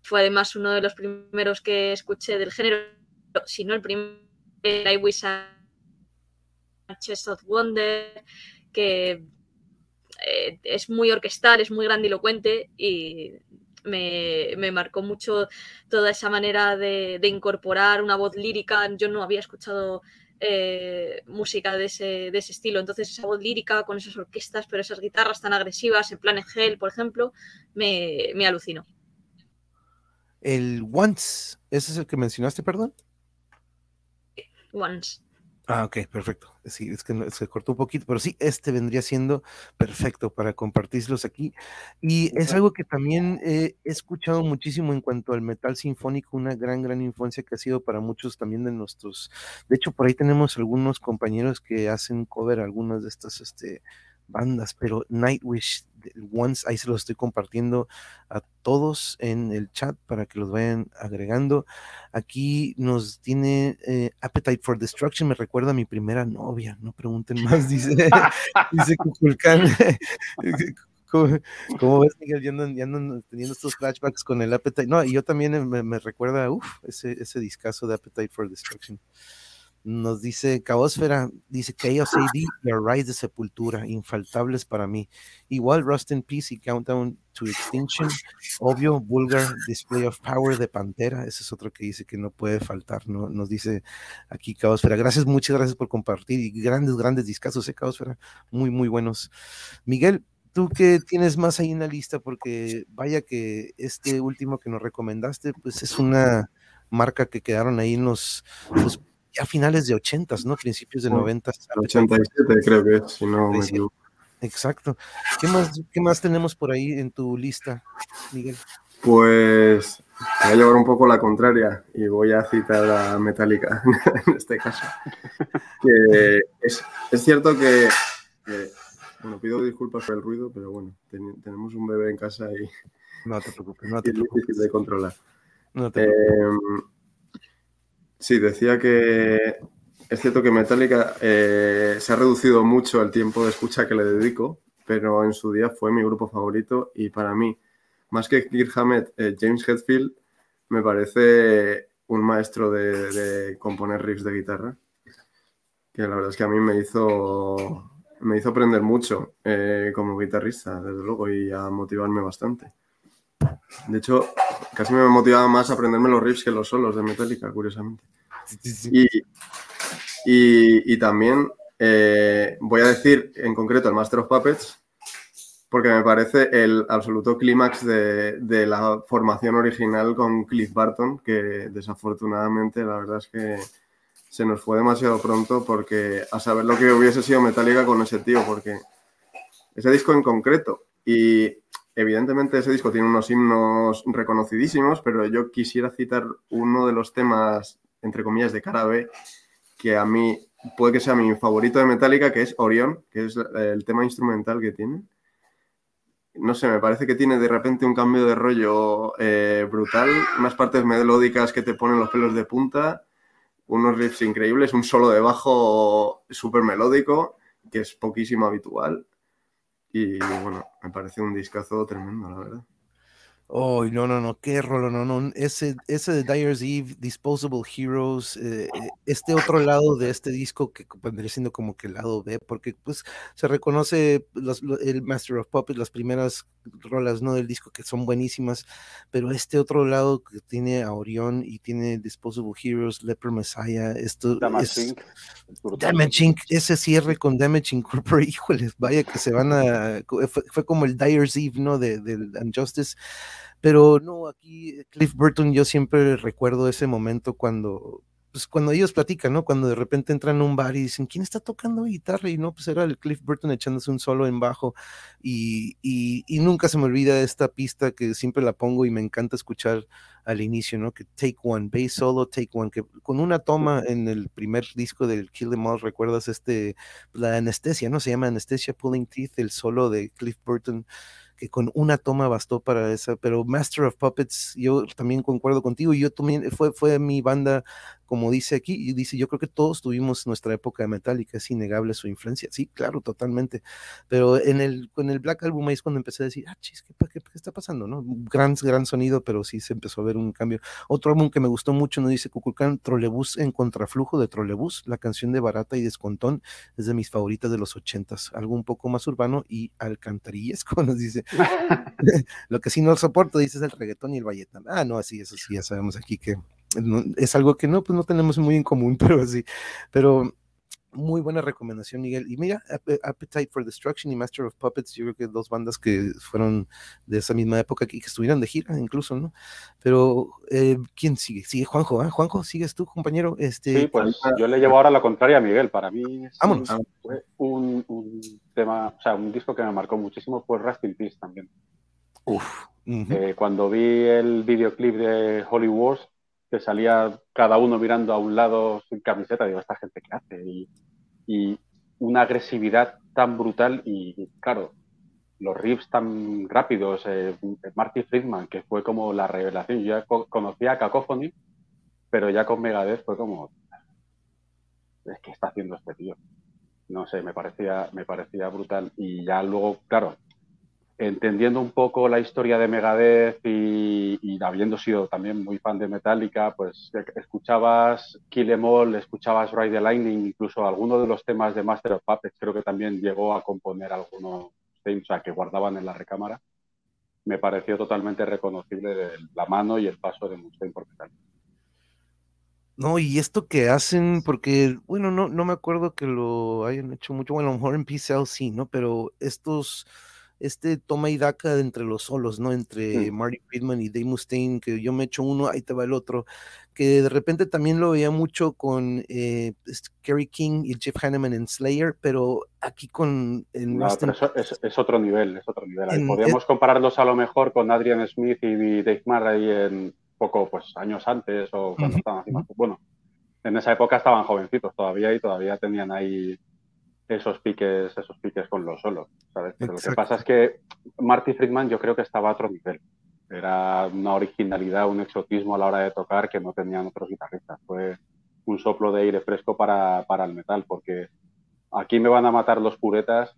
fue además uno de los primeros que escuché del género, si no el primer, I Wish Chest of Wonder, que eh, es muy orquestal, es muy grandilocuente y me, marcó mucho toda esa manera de, incorporar una voz lírica. Yo no había escuchado eh, música de ese, de ese, estilo. Entonces, esa voz lírica con esas orquestas, pero esas guitarras tan agresivas, en plan Hell, por ejemplo, me, me alucinó. El Once, ¿ese es el que mencionaste, perdón? Once. Ah, ok, perfecto. Sí, es que se cortó un poquito, pero sí, este vendría siendo perfecto para compartirlos aquí. Y es algo que también he escuchado muchísimo en cuanto al metal sinfónico, una gran, gran influencia que ha sido para muchos también de nuestros. De hecho, por ahí tenemos algunos compañeros que hacen cover algunas de estas este, bandas, pero Nightwish Once, ahí se los estoy compartiendo a todos en el chat para que los vayan agregando. Aquí nos tiene eh, Appetite for Destruction, me recuerda a mi primera novia, no pregunten más, dice, dice Kukulkan. ¿Cómo, ves, Miguel? Ya andan, teniendo estos flashbacks con el Appetite. No, y yo también me, recuerda, uff, ese, ese discazo de Appetite for Destruction. Nos dice Caosfera, dice Chaos AD y Rise de Sepultura, infaltables para mí. Igual Rust in Peace y Countdown to Extinction. Obvio, Vulgar Display of Power de Pantera. Ese es otro que dice que no puede faltar, ¿no? Nos dice aquí Caosfera. Gracias, muchas gracias por compartir. Y grandes, grandes discazos, ¿eh, Caosfera? Muy, muy buenos. Miguel, ¿Tú qué tienes más ahí en la lista? Porque vaya que este último que nos recomendaste, pues es una marca que quedaron ahí en los ya finales de 80, ¿no? Principios de 90. 87 creo que es, si no me equivoco. Exacto. ¿Qué más, ¿Qué más tenemos por ahí en tu lista, Miguel? Pues voy a llevar un poco la contraria y voy a citar a Metallica en este caso. Que es, es cierto que, bueno, pido disculpas por el ruido, pero bueno, tenemos un bebé en casa y, no te preocupes, no te es difícil de controlar. No te preocupes. Eh, Sí, decía que es cierto que Metallica eh, se ha reducido mucho el tiempo de escucha que le dedico, pero en su día fue mi grupo favorito y para mí, más que Kirk Hammett, eh, James Hetfield me parece un maestro de, componer riffs de guitarra, que la verdad es que a mí me hizo, me hizo aprender mucho eh, como guitarrista, desde luego, y a motivarme bastante. De hecho, casi me motivaba más aprenderme los riffs que los solos de Metallica, curiosamente. Y, también eh, voy a decir en concreto el Master of Puppets, porque me parece el absoluto clímax de, de, la formación original con Cliff Barton, que desafortunadamente la verdad es que se nos fue demasiado pronto porque a saber lo que hubiese sido Metallica con ese tío, porque ese disco en concreto, y evidentemente ese disco tiene unos himnos reconocidísimos, pero yo quisiera citar uno de los temas, entre comillas, de cara B, que a mí puede que sea mi favorito de Metallica, que es Orión, que es el tema instrumental que tiene. No sé, me parece que tiene de repente un cambio de rollo eh, brutal, unas partes melódicas que te ponen los pelos de punta unos riffs increíbles, un solo de bajo súper melódico, que es poquísimo habitual. Y bueno, me parece un discazo tremendo, la verdad. Oh, no, no, no, qué rolo, no, no, ese, ese de Dyer's Eve, Disposable Heroes, eh, eh, este otro lado de este disco que vendría siendo como que el lado B, porque pues se reconoce el Master of Puppets, las primeras rolas, ¿no? Del disco que son buenísimas, pero este otro lado que tiene a Orión y tiene Disposable Heroes, Leper Messiah, esto Damage Damage ese cierre con Damage Incorporated, híjoles, vaya que se van a, fue, como el Dyer's Eve, ¿no? De, del Unjustice pero no, aquí Cliff Burton, yo siempre recuerdo ese momento cuando, pues cuando ellos platican, ¿no? Cuando de repente entran a un bar y dicen, ¿quién está tocando guitarra? Y no, pues era el Cliff Burton echándose un solo en bajo. Y, y, y nunca se me olvida esta pista que siempre la pongo y me encanta escuchar al inicio, ¿no? Que Take One, Bass Solo, Take One, que con una toma en el primer disco del Kill Em All, ¿recuerdas este, la anestesia, ¿no? Se llama Anestesia Pulling Teeth, el solo de Cliff Burton que con una toma bastó para esa, pero Master of Puppets, yo también concuerdo contigo, y yo también, fue, fue mi banda, como dice aquí, y dice, yo creo que todos tuvimos nuestra época de Metallica, es innegable su influencia, sí, claro, totalmente, pero en el, con el Black Album ahí es cuando empecé a decir, ah, chis, ¿qué, está pasando, no? Gran, gran sonido, pero sí se empezó a ver un cambio. Otro álbum que me gustó mucho, nos dice Cuculcán, Trolebús en contraflujo de Trolebús, la canción de Barata y Descontón, es de mis favoritas de los ochentas, algo un poco más urbano y alcantarillas, como nos dice lo que sí no soporto, dices el reggaetón y el valletán. Ah, no, así, eso sí, ya sabemos aquí que es algo que no, pues no tenemos muy en común, pero así, pero muy buena recomendación, Miguel. Y mira, Appetite for Destruction y Master of Puppets, yo creo que dos bandas que fueron de esa misma época y que estuvieron de gira incluso, ¿no? Pero, eh, ¿quién sigue? Sigue Juanjo, ¿ah? Juanjo, ¿sigues tú, compañero? Este, sí, pues yo le llevo ahora la contraria a Miguel. Para mí fue un, un, tema, o sea, un disco que me marcó muchísimo fue Rust in Peace también. Uf. Eh, cuando vi el videoclip de Holy Wars, que salía cada uno mirando a un lado sin camiseta, digo, ¿esta gente qué hace? Y, y una agresividad tan brutal y, claro, los riffs tan rápidos. Eh, Marty Friedman, que fue como la revelación. Yo ya conocía a Cacophony, pero ya con Megadeth fue como, es que está haciendo este tío. No sé, me parecía, me parecía brutal. Y ya luego, claro, entendiendo un poco la historia de Megadeth y, habiendo sido también muy fan de Metallica, pues escuchabas Kill Em All, escuchabas Ride the Lightning, incluso algunos de los temas de Master of Puppets, creo que también llegó a componer algunos temas que guardaban en la recámara. Me pareció totalmente reconocible la mano y el paso de Mustaine por Metallica. No, y esto que hacen, porque, bueno, no, no me acuerdo que lo hayan hecho mucho, bueno, a lo mejor en PCL sí, ¿no? Pero estos este toma y daca entre los solos, ¿no? Entre Marty Friedman y Dave Mustaine, que yo me echo uno, ahí te va el otro, que de repente también lo veía mucho con eh, Kerry King y Jeff Hanneman en Slayer, pero aquí con... no, es, otro nivel, es otro nivel. Podríamos compararlos a lo mejor con Adrian Smith y Dave Murray en poco, pues años antes o cuando estaban haciendo... Bueno, en esa época estaban jovencitos todavía y todavía tenían ahí esos piques, esos piques con los solos, ¿sabes? Pero lo que pasa es que Marty Friedman yo creo que estaba a otro nivel. Era una originalidad, un exotismo a la hora de tocar que no tenían otros guitarristas. Fue un soplo de aire fresco para, para el metal, porque aquí me van a matar los puretas.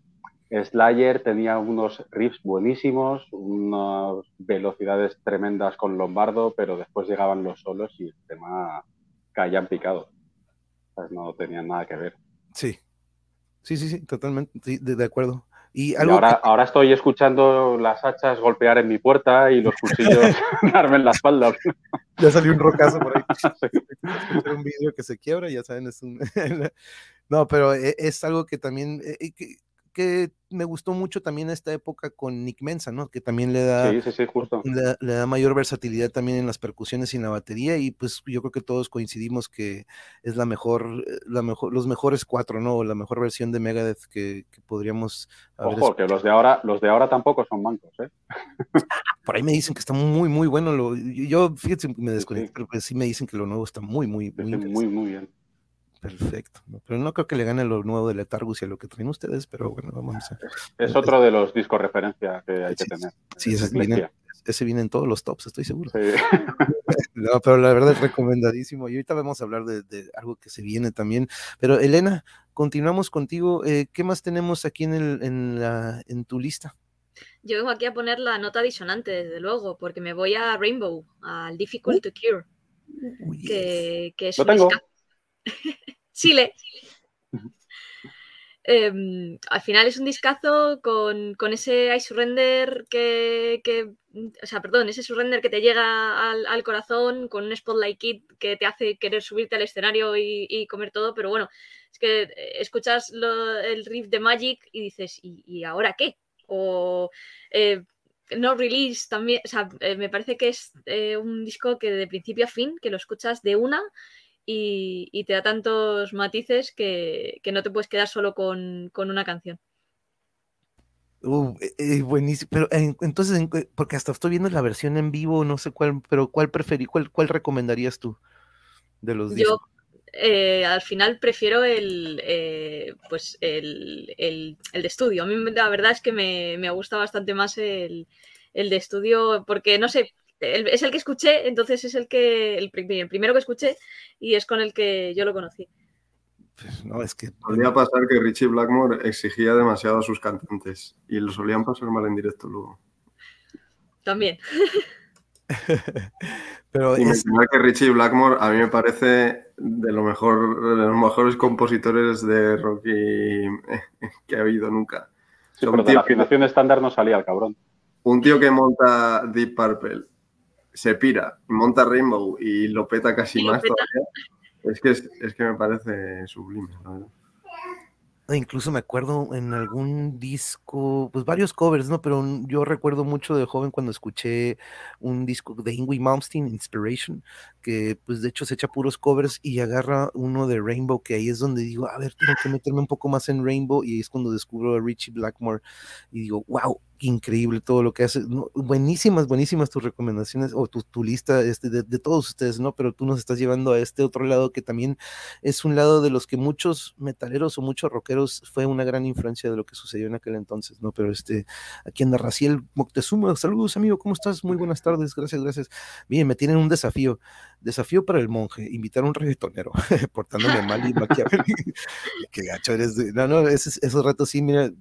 Slayer tenía unos riffs buenísimos, unas velocidades tremendas con Lombardo, pero después llegaban los solos y el tema caían picado. No tenían nada que ver. Sí, Sí, sí, sí, totalmente de, acuerdo. Y, ahora, ahora estoy escuchando las hachas golpear en mi puerta y los cuchillos darme en la espalda. Ya salió un rocazo por ahí. un vídeo que se quiebra, ya saben, es un... no, pero e, es algo que también... Eh, que me gustó mucho también esta época con Nick Mensa, ¿no? Que también le da, Le, da mayor versatilidad también en las percusiones y en la batería y pues yo creo que todos coincidimos que es la mejor, eh, la mejor, los mejores cuatro, ¿no? La mejor versión de Megadeth que, podríamos Ojo, que los de ahora, los de ahora tampoco son mancos, ¿eh? Por ahí me dicen que está muy, muy bueno. Lo, yo, fíjense, me desconecté, pero sí me dicen que lo nuevo está muy, muy, muy, muy, muy bien. Perfecto. Pero no creo que le gane lo nuevo de Letargus y a lo que traen ustedes, pero bueno, vamos a... Es otro de los discos referencia que hay que tener. Sí, ese viene, ese viene, en todos los tops, estoy seguro. no, pero la verdad es recomendadísimo. Y ahorita vamos a hablar de, algo que se viene también. Pero Elena, continuamos contigo. Eh, ¿Qué más tenemos aquí en, el, en, la, en tu lista? Yo vengo aquí a poner la nota disonante, desde luego, porque me voy a Rainbow, al Difficult to Cure, que, que, es Lo tengo. Chile. Em, al final es un discazo con, ese I surrender que, o sea, perdón, ese surrender que te llega al, corazón con un spotlight kit que te hace querer subirte al escenario y, comer todo, pero bueno, es que eh, escuchas el riff de Magic y dices, ¿y, ahora qué? O eh, no release también, o sea, eh, me parece que es un disco que de principio a fin, que lo escuchas de una y, te da tantos matices que, no te puedes quedar solo con, una canción. Uh, buenísimo, pero entonces, porque hasta estoy viendo la versión en vivo, no sé cuál, pero ¿cuál preferí, cuál, cuál recomendarías tú de los discos? Yo eh, al final prefiero el, eh, pues el, el, de estudio. A mí la verdad es que me, me gusta bastante más el, el de estudio porque, no sé, es el que escuché, entonces es el que el, primero que escuché y es con el que yo lo conocí. Pues no, es que... Solía pasar que Richie Blackmore exigía demasiado a sus cantantes y lo solían pasar mal en directo luego. También. Pero y es... que Richie Blackmore a mí me parece de lo mejor, de los mejores compositores de rock que ha habido nunca. Sí, pero de la afinación estándar no salía el cabrón. Un tío que monta Deep Purple se pira, monta Rainbow y lo peta casi más todavía. Es que, es, que me parece sublime, Incluso me acuerdo en algún disco, pues varios covers, ¿no? Pero yo recuerdo mucho de joven cuando escuché un disco de Ingrid Malmsteen, Inspiration, que pues de hecho se echa puros covers y agarra uno de Rainbow, que ahí es donde digo, a ver, tengo que meterme un poco más en Rainbow y es cuando descubro a Richie Blackmore y digo, wow, increíble todo lo que hace. buenísimas, buenísimas tus recomendaciones o tu, lista este, de, todos ustedes, ¿no? Pero tú nos estás llevando a este otro lado que también es un lado de los que muchos metaleros o muchos rockeros fue una gran influencia de lo que sucedió en aquel entonces, ¿no? Pero este, aquí anda Raciel Moctezuma. Saludos, amigo, ¿cómo estás? Muy buenas tardes, gracias, gracias. Bien, me tienen un desafío. Desafío para el monje, invitar a un reggaetonero, portándome mal y maquiavélico. Qué gacho eres. No, no, esos, esos ratos sí, mira,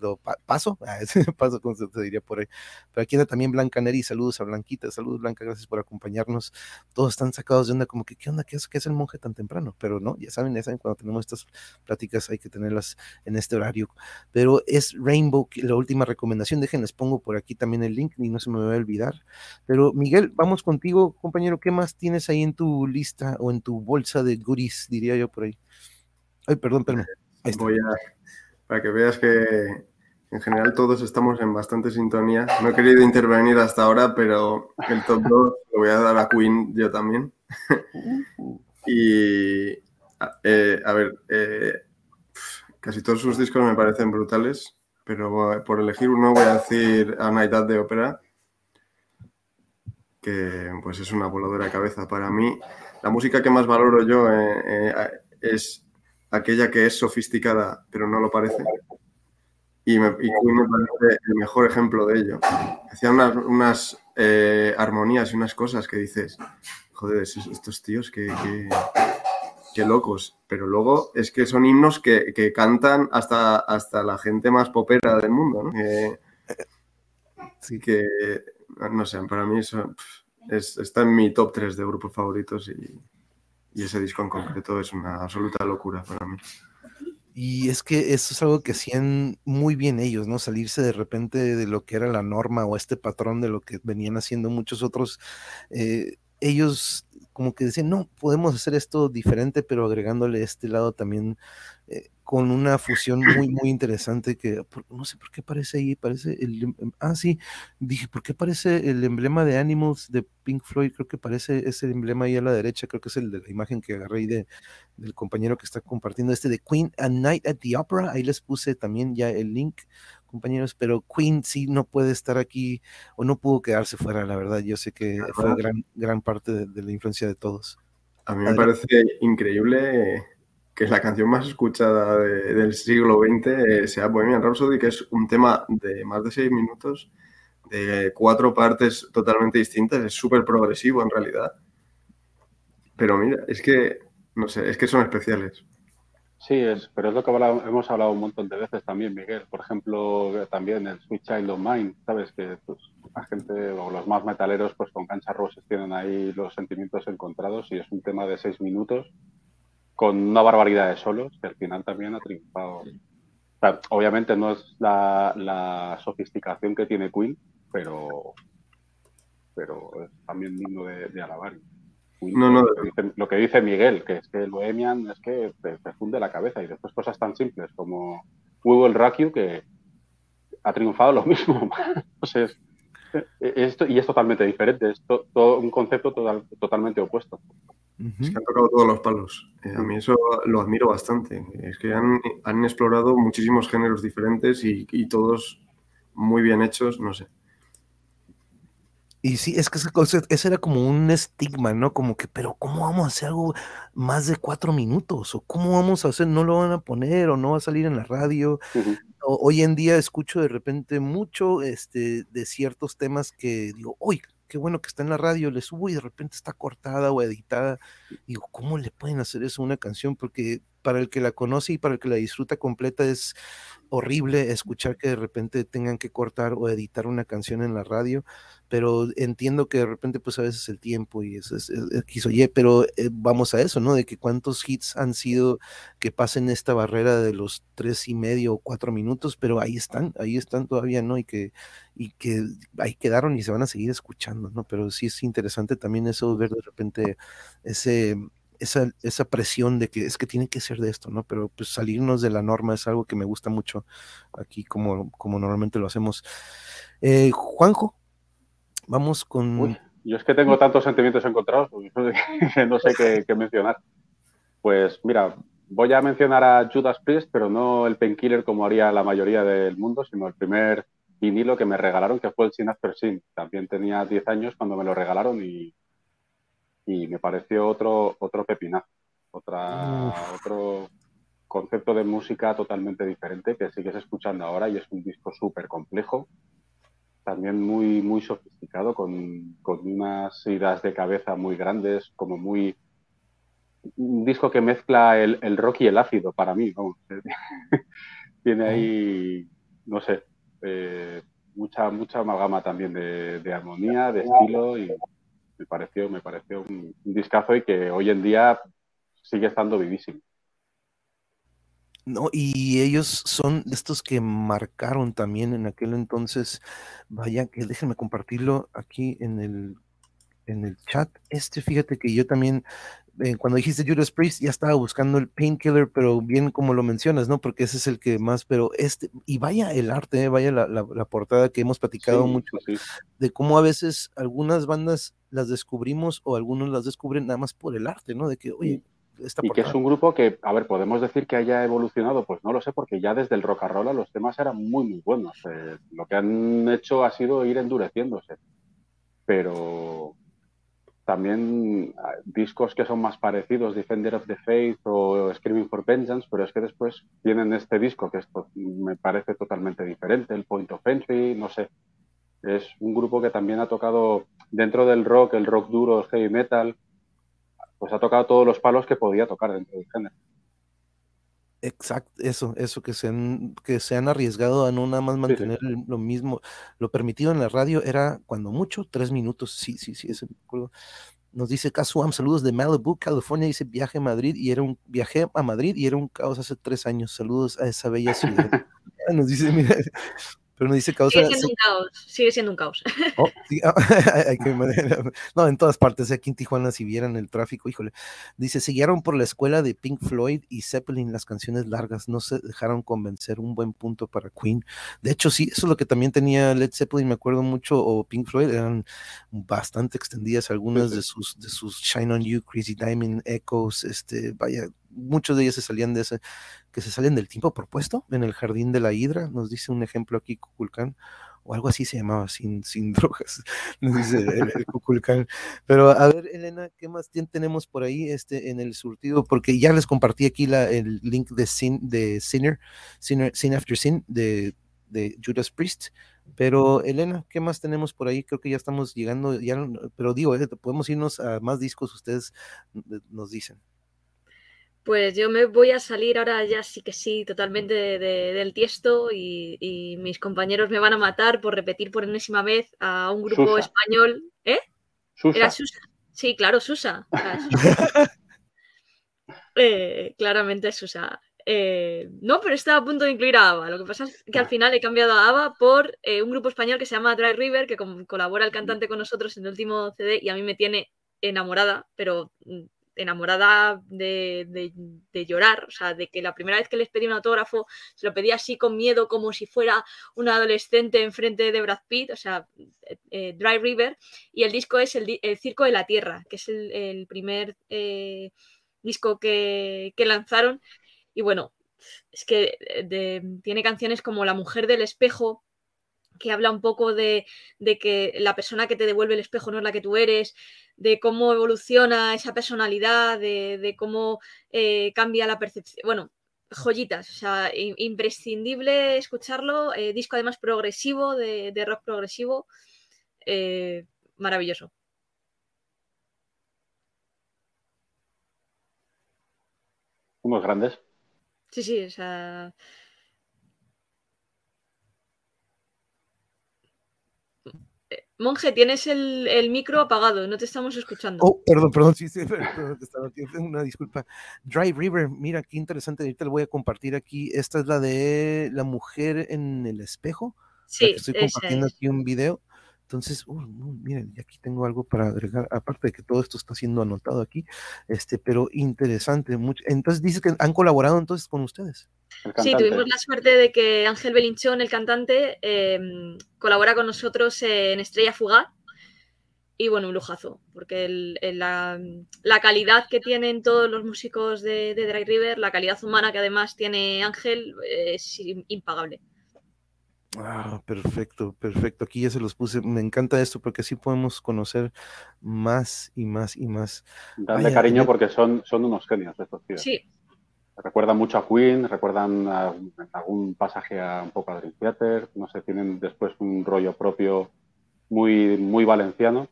lo paso, paso como se, diría por ahí. Pero aquí anda también Blanca Neri, saludos a Blanquita, saludos Blanca, gracias por acompañarnos. Todos están sacados de onda, como que, ¿qué onda? ¿Qué es, qué es el monje tan temprano? Pero no, ya saben, ya saben, cuando tenemos estas pláticas hay que tenerlas en este horario. Pero es Rainbow, la última recomendación, déjenles pongo por aquí también el link y no se me va a olvidar. Pero Miguel, vamos contigo, compañero, ¿qué más tienes ahí en tu lista o en tu bolsa de goodies, diría yo por ahí? Ay, perdón, perdón. Voy a para que veas que en general todos estamos en bastante sintonía. No he querido intervenir hasta ahora, pero el top 2 lo voy a dar a Queen yo también. y eh, a ver, eh, casi todos sus discos me parecen brutales, pero por elegir uno voy a decir A Night the Opera, que pues es una voladora de cabeza para mí. La música que más valoro yo eh, es aquella que es sofisticada pero no lo parece. Y, me, y me parece el mejor ejemplo de ello. Hacían unas, unas eh, armonías y unas cosas que dices, joder, estos tíos que, que, locos. Pero luego es que son himnos que, que, cantan hasta, hasta la gente más popera del mundo. ¿no? que, no sé, para mí eso es, está en mi top 3 de grupos favoritos y, y ese disco en concreto es una absoluta locura para mí. Y es que eso es algo que hacían muy bien ellos, ¿no? Salirse de repente de lo que era la norma o este patrón de lo que venían haciendo muchos otros. Eh, ellos como que decían, no, podemos hacer esto diferente, pero agregándole este lado también eh, con una fusión muy, muy interesante que no sé por qué parece ahí, parece el, em, em, ah, sí, dije, ¿por qué parece el emblema de Animals de Pink Floyd? Creo que parece ese emblema ahí a la derecha, creo que es el de la imagen que agarré ahí de, del compañero que está compartiendo, este de Queen a Night at the Opera, ahí les puse también ya el link, compañeros, pero Queen sí no puede estar aquí o no pudo quedarse fuera, la verdad, yo sé que fue gran, gran parte de, la influencia de todos. A mí me parece increíble que la canción más escuchada del siglo XX eh, sea Bohemian Rhapsody, que es un tema de más de seis minutos, de cuatro partes totalmente distintas, es súper progresivo en realidad. Pero mira, es que, no sé, es que son especiales. Sí, es, pero es lo que hemos hablado un montón de veces también, Miguel. Por ejemplo, también el Sweet Child of Mine, ¿sabes? Que pues, la gente o los más metaleros, pues con Cancha Roses tienen ahí los sentimientos encontrados y es un tema de seis minutos con una barbaridad de solos que al final también ha triunfado. obviamente no es la, sofisticación que tiene Queen, pero, pero es también digno de, alabar. no, no. Lo que, dice, Miguel, que es que el Bohemian es que te, funde la cabeza y después cosas tan simples como We Will Rock You que ha triunfado lo mismo. Entonces, esto, y es totalmente diferente, es todo un concepto totalmente opuesto. Es que han tocado todos los palos. Eh, a mí eso lo admiro bastante. Es que han, explorado muchísimos géneros diferentes y, todos muy bien hechos, no sé. Y sí, es que ese era como un estigma, ¿no? Como que, pero ¿cómo vamos a hacer algo más de cuatro minutos? ¿O cómo vamos a hacer? ¿No lo van a poner o no va a salir en la radio? hoy en día escucho de repente mucho este, de ciertos temas que digo, uy, qué bueno que está en la radio, le subo y de repente está cortada o editada. Digo, ¿cómo le pueden hacer eso a una canción? Porque para el que la conoce y para el que la disfruta completa es horrible escuchar que de repente tengan que cortar o editar una canción en la radio, pero entiendo que de repente pues a veces el tiempo y eso es, quiso oye, pero eh, vamos a eso, ¿no? De que cuántos hits han sido que pasen esta barrera de los tres y medio o cuatro minutos, pero ahí están, ahí están todavía, ¿no? Y que, y que ahí quedaron y se van a seguir escuchando, ¿no? Pero sí es interesante también eso, ver de repente ese esa, esa presión de que es que tiene que ser de esto, ¿no? Pero pues salirnos de la norma es algo que me gusta mucho aquí como, como normalmente lo hacemos. Eh, Juanjo, vamos con... yo es que tengo tantos sentimientos encontrados, que no sé qué, mencionar. Pues mira, voy a mencionar a Judas Priest, pero no el painkiller como haría la mayoría del mundo, sino el primer vinilo que me regalaron, que fue el Sin After Sin. También tenía 10 años cuando me lo regalaron y y me pareció otro, otro pepinazo, otra, otro concepto de música totalmente diferente que sigues escuchando ahora y es un disco súper complejo, también muy, muy sofisticado, con, con, unas ideas de cabeza muy grandes, como muy... Un disco que mezcla el, el rock y el ácido para mí, Tiene ahí, no sé, eh, mucha, mucha amalgama también de, de armonía, de estilo y, me pareció, me pareció un, discazo y que hoy en día sigue estando vivísimo. No, y ellos son estos que marcaron también en aquel entonces. Vaya, que déjenme compartirlo aquí en el, en el chat. Este, fíjate que yo también eh, cuando dijiste Judas Priest, ya estaba buscando el Painkiller, pero bien como lo mencionas, ¿no? Porque ese es el que más, pero este, y vaya el arte, eh, vaya la, la, portada que hemos platicado mucho, de cómo a veces algunas bandas las descubrimos o algunos las descubren nada más por el arte, ¿no? De que, oye, esta y que es un grupo que, a ver, podemos decir que haya evolucionado, pues no lo sé, porque ya desde el rock and roll los temas eran muy, muy buenos. Eh, lo que han hecho ha sido ir endureciéndose. Pero, también ah, discos que son más parecidos, Defender of the Faith o Screaming for Vengeance, pero es que después tienen este disco que esto me parece totalmente diferente, el Point of Entry, no sé. Es un grupo que también ha tocado dentro del rock, el rock duro, el heavy metal, pues ha tocado todos los palos que podía tocar dentro del género. Exacto, eso, eso, que se han, que se han arriesgado a no nada más mantener lo mismo. Lo permitido en la radio era, cuando mucho, tres minutos. Sí, sí, sí, eso me acuerdo. Nos dice Casuam, saludos de Malibu, California. Dice viaje a Madrid y era un viaje a Madrid y era un caos hace tres años. Saludos a esa bella ciudad. Nos dice, mira, pero nos dice causa. Sigue siendo un caos, sigue siendo un caos. Oh, no, en todas partes, aquí en Tijuana, si vieran el tráfico, híjole. Dice, siguieron por la escuela de Pink Floyd y Zeppelin las canciones largas, no se dejaron convencer, un buen punto para Queen. De hecho, sí, eso es lo que también tenía Led Zeppelin, me acuerdo mucho, o Pink Floyd, eran bastante extendidas algunas de sus, de sus Shine on You, Crazy Diamond, Echoes, este, vaya, muchos de ellos se salían de ese, que se salen del tiempo propuesto en el jardín de la hidra, nos dice un ejemplo aquí Cuculcán, o algo así se llamaba, sin, sin drogas, nos dice el, Cuculcán. Pero a ver, Elena, ¿qué más tenemos por ahí este, en el surtido? Porque ya les compartí aquí la, el link de, Sin, de Sinner, Sinner, Sin After Sin, de, de Judas Priest. Pero Elena, ¿qué más tenemos por ahí? Creo que ya estamos llegando, ya, pero digo, eh, podemos irnos a más discos, ustedes nos dicen. Pues yo me voy a salir ahora ya sí que sí, totalmente del tiesto y, mis compañeros me van a matar por repetir por enésima vez a un grupo español. ¿Eh? Era Susa. Sí, claro, Susa. Eh, claramente Susa. Eh, no, pero estaba a punto de incluir a ABBA. Lo que pasa es que al final he cambiado a ABBA por eh, un grupo español que se llama Dry River, que colabora el cantante con nosotros en el último CD y a mí me tiene enamorada, pero mm, enamorada de, llorar, o sea, de que la primera vez que les pedí un autógrafo se lo pedí así con miedo, como si fuera un adolescente enfrente de Brad Pitt, o sea, eh, eh, Dry River, y el disco es el, Circo de la Tierra, que es el, primer eh, disco que, lanzaron, y bueno, es que tiene canciones como La Mujer del Espejo, que habla un poco de, de, que la persona que te devuelve el espejo no es la que tú eres, de cómo evoluciona esa personalidad, de, cómo eh, cambia la percepción. Bueno, joyitas, o sea, imprescindible escucharlo. Eh, disco además progresivo, de, rock progresivo. Eh, maravilloso. Unos grandes. Sí, sí, o sea. Monje, tienes el, micro apagado, no te estamos escuchando. Oh, perdón, perdón, sí, sí, perdón, una disculpa. Dry River, mira, qué interesante, ahorita le voy a compartir aquí. Esta es la de la mujer en el espejo. Sí, estoy compartiendo aquí un video. Entonces, uh, miren, aquí tengo algo para agregar, aparte de que todo esto está siendo anotado aquí, este, pero interesante. Mucho. Entonces, dice que han colaborado entonces con ustedes. Sí, tuvimos la suerte de que Ángel Belinchón, el cantante, em, colabora con nosotros en Estrella Fugaz. Y bueno, un lujazo, porque la, calidad que tienen todos los músicos de, de Dry River, la calidad humana que además tiene Ángel, es impagable. Ah, perfecto, perfecto. Aquí ya se los puse. Me encanta esto porque así podemos conocer más y más y más. Dale cariño porque son, son unos genios estos tíos. Sí. Recuerdan mucho a Queen, recuerdan algún pasaje a un poco a Dream Theater, no sé, tienen después un rollo propio muy, muy valenciano.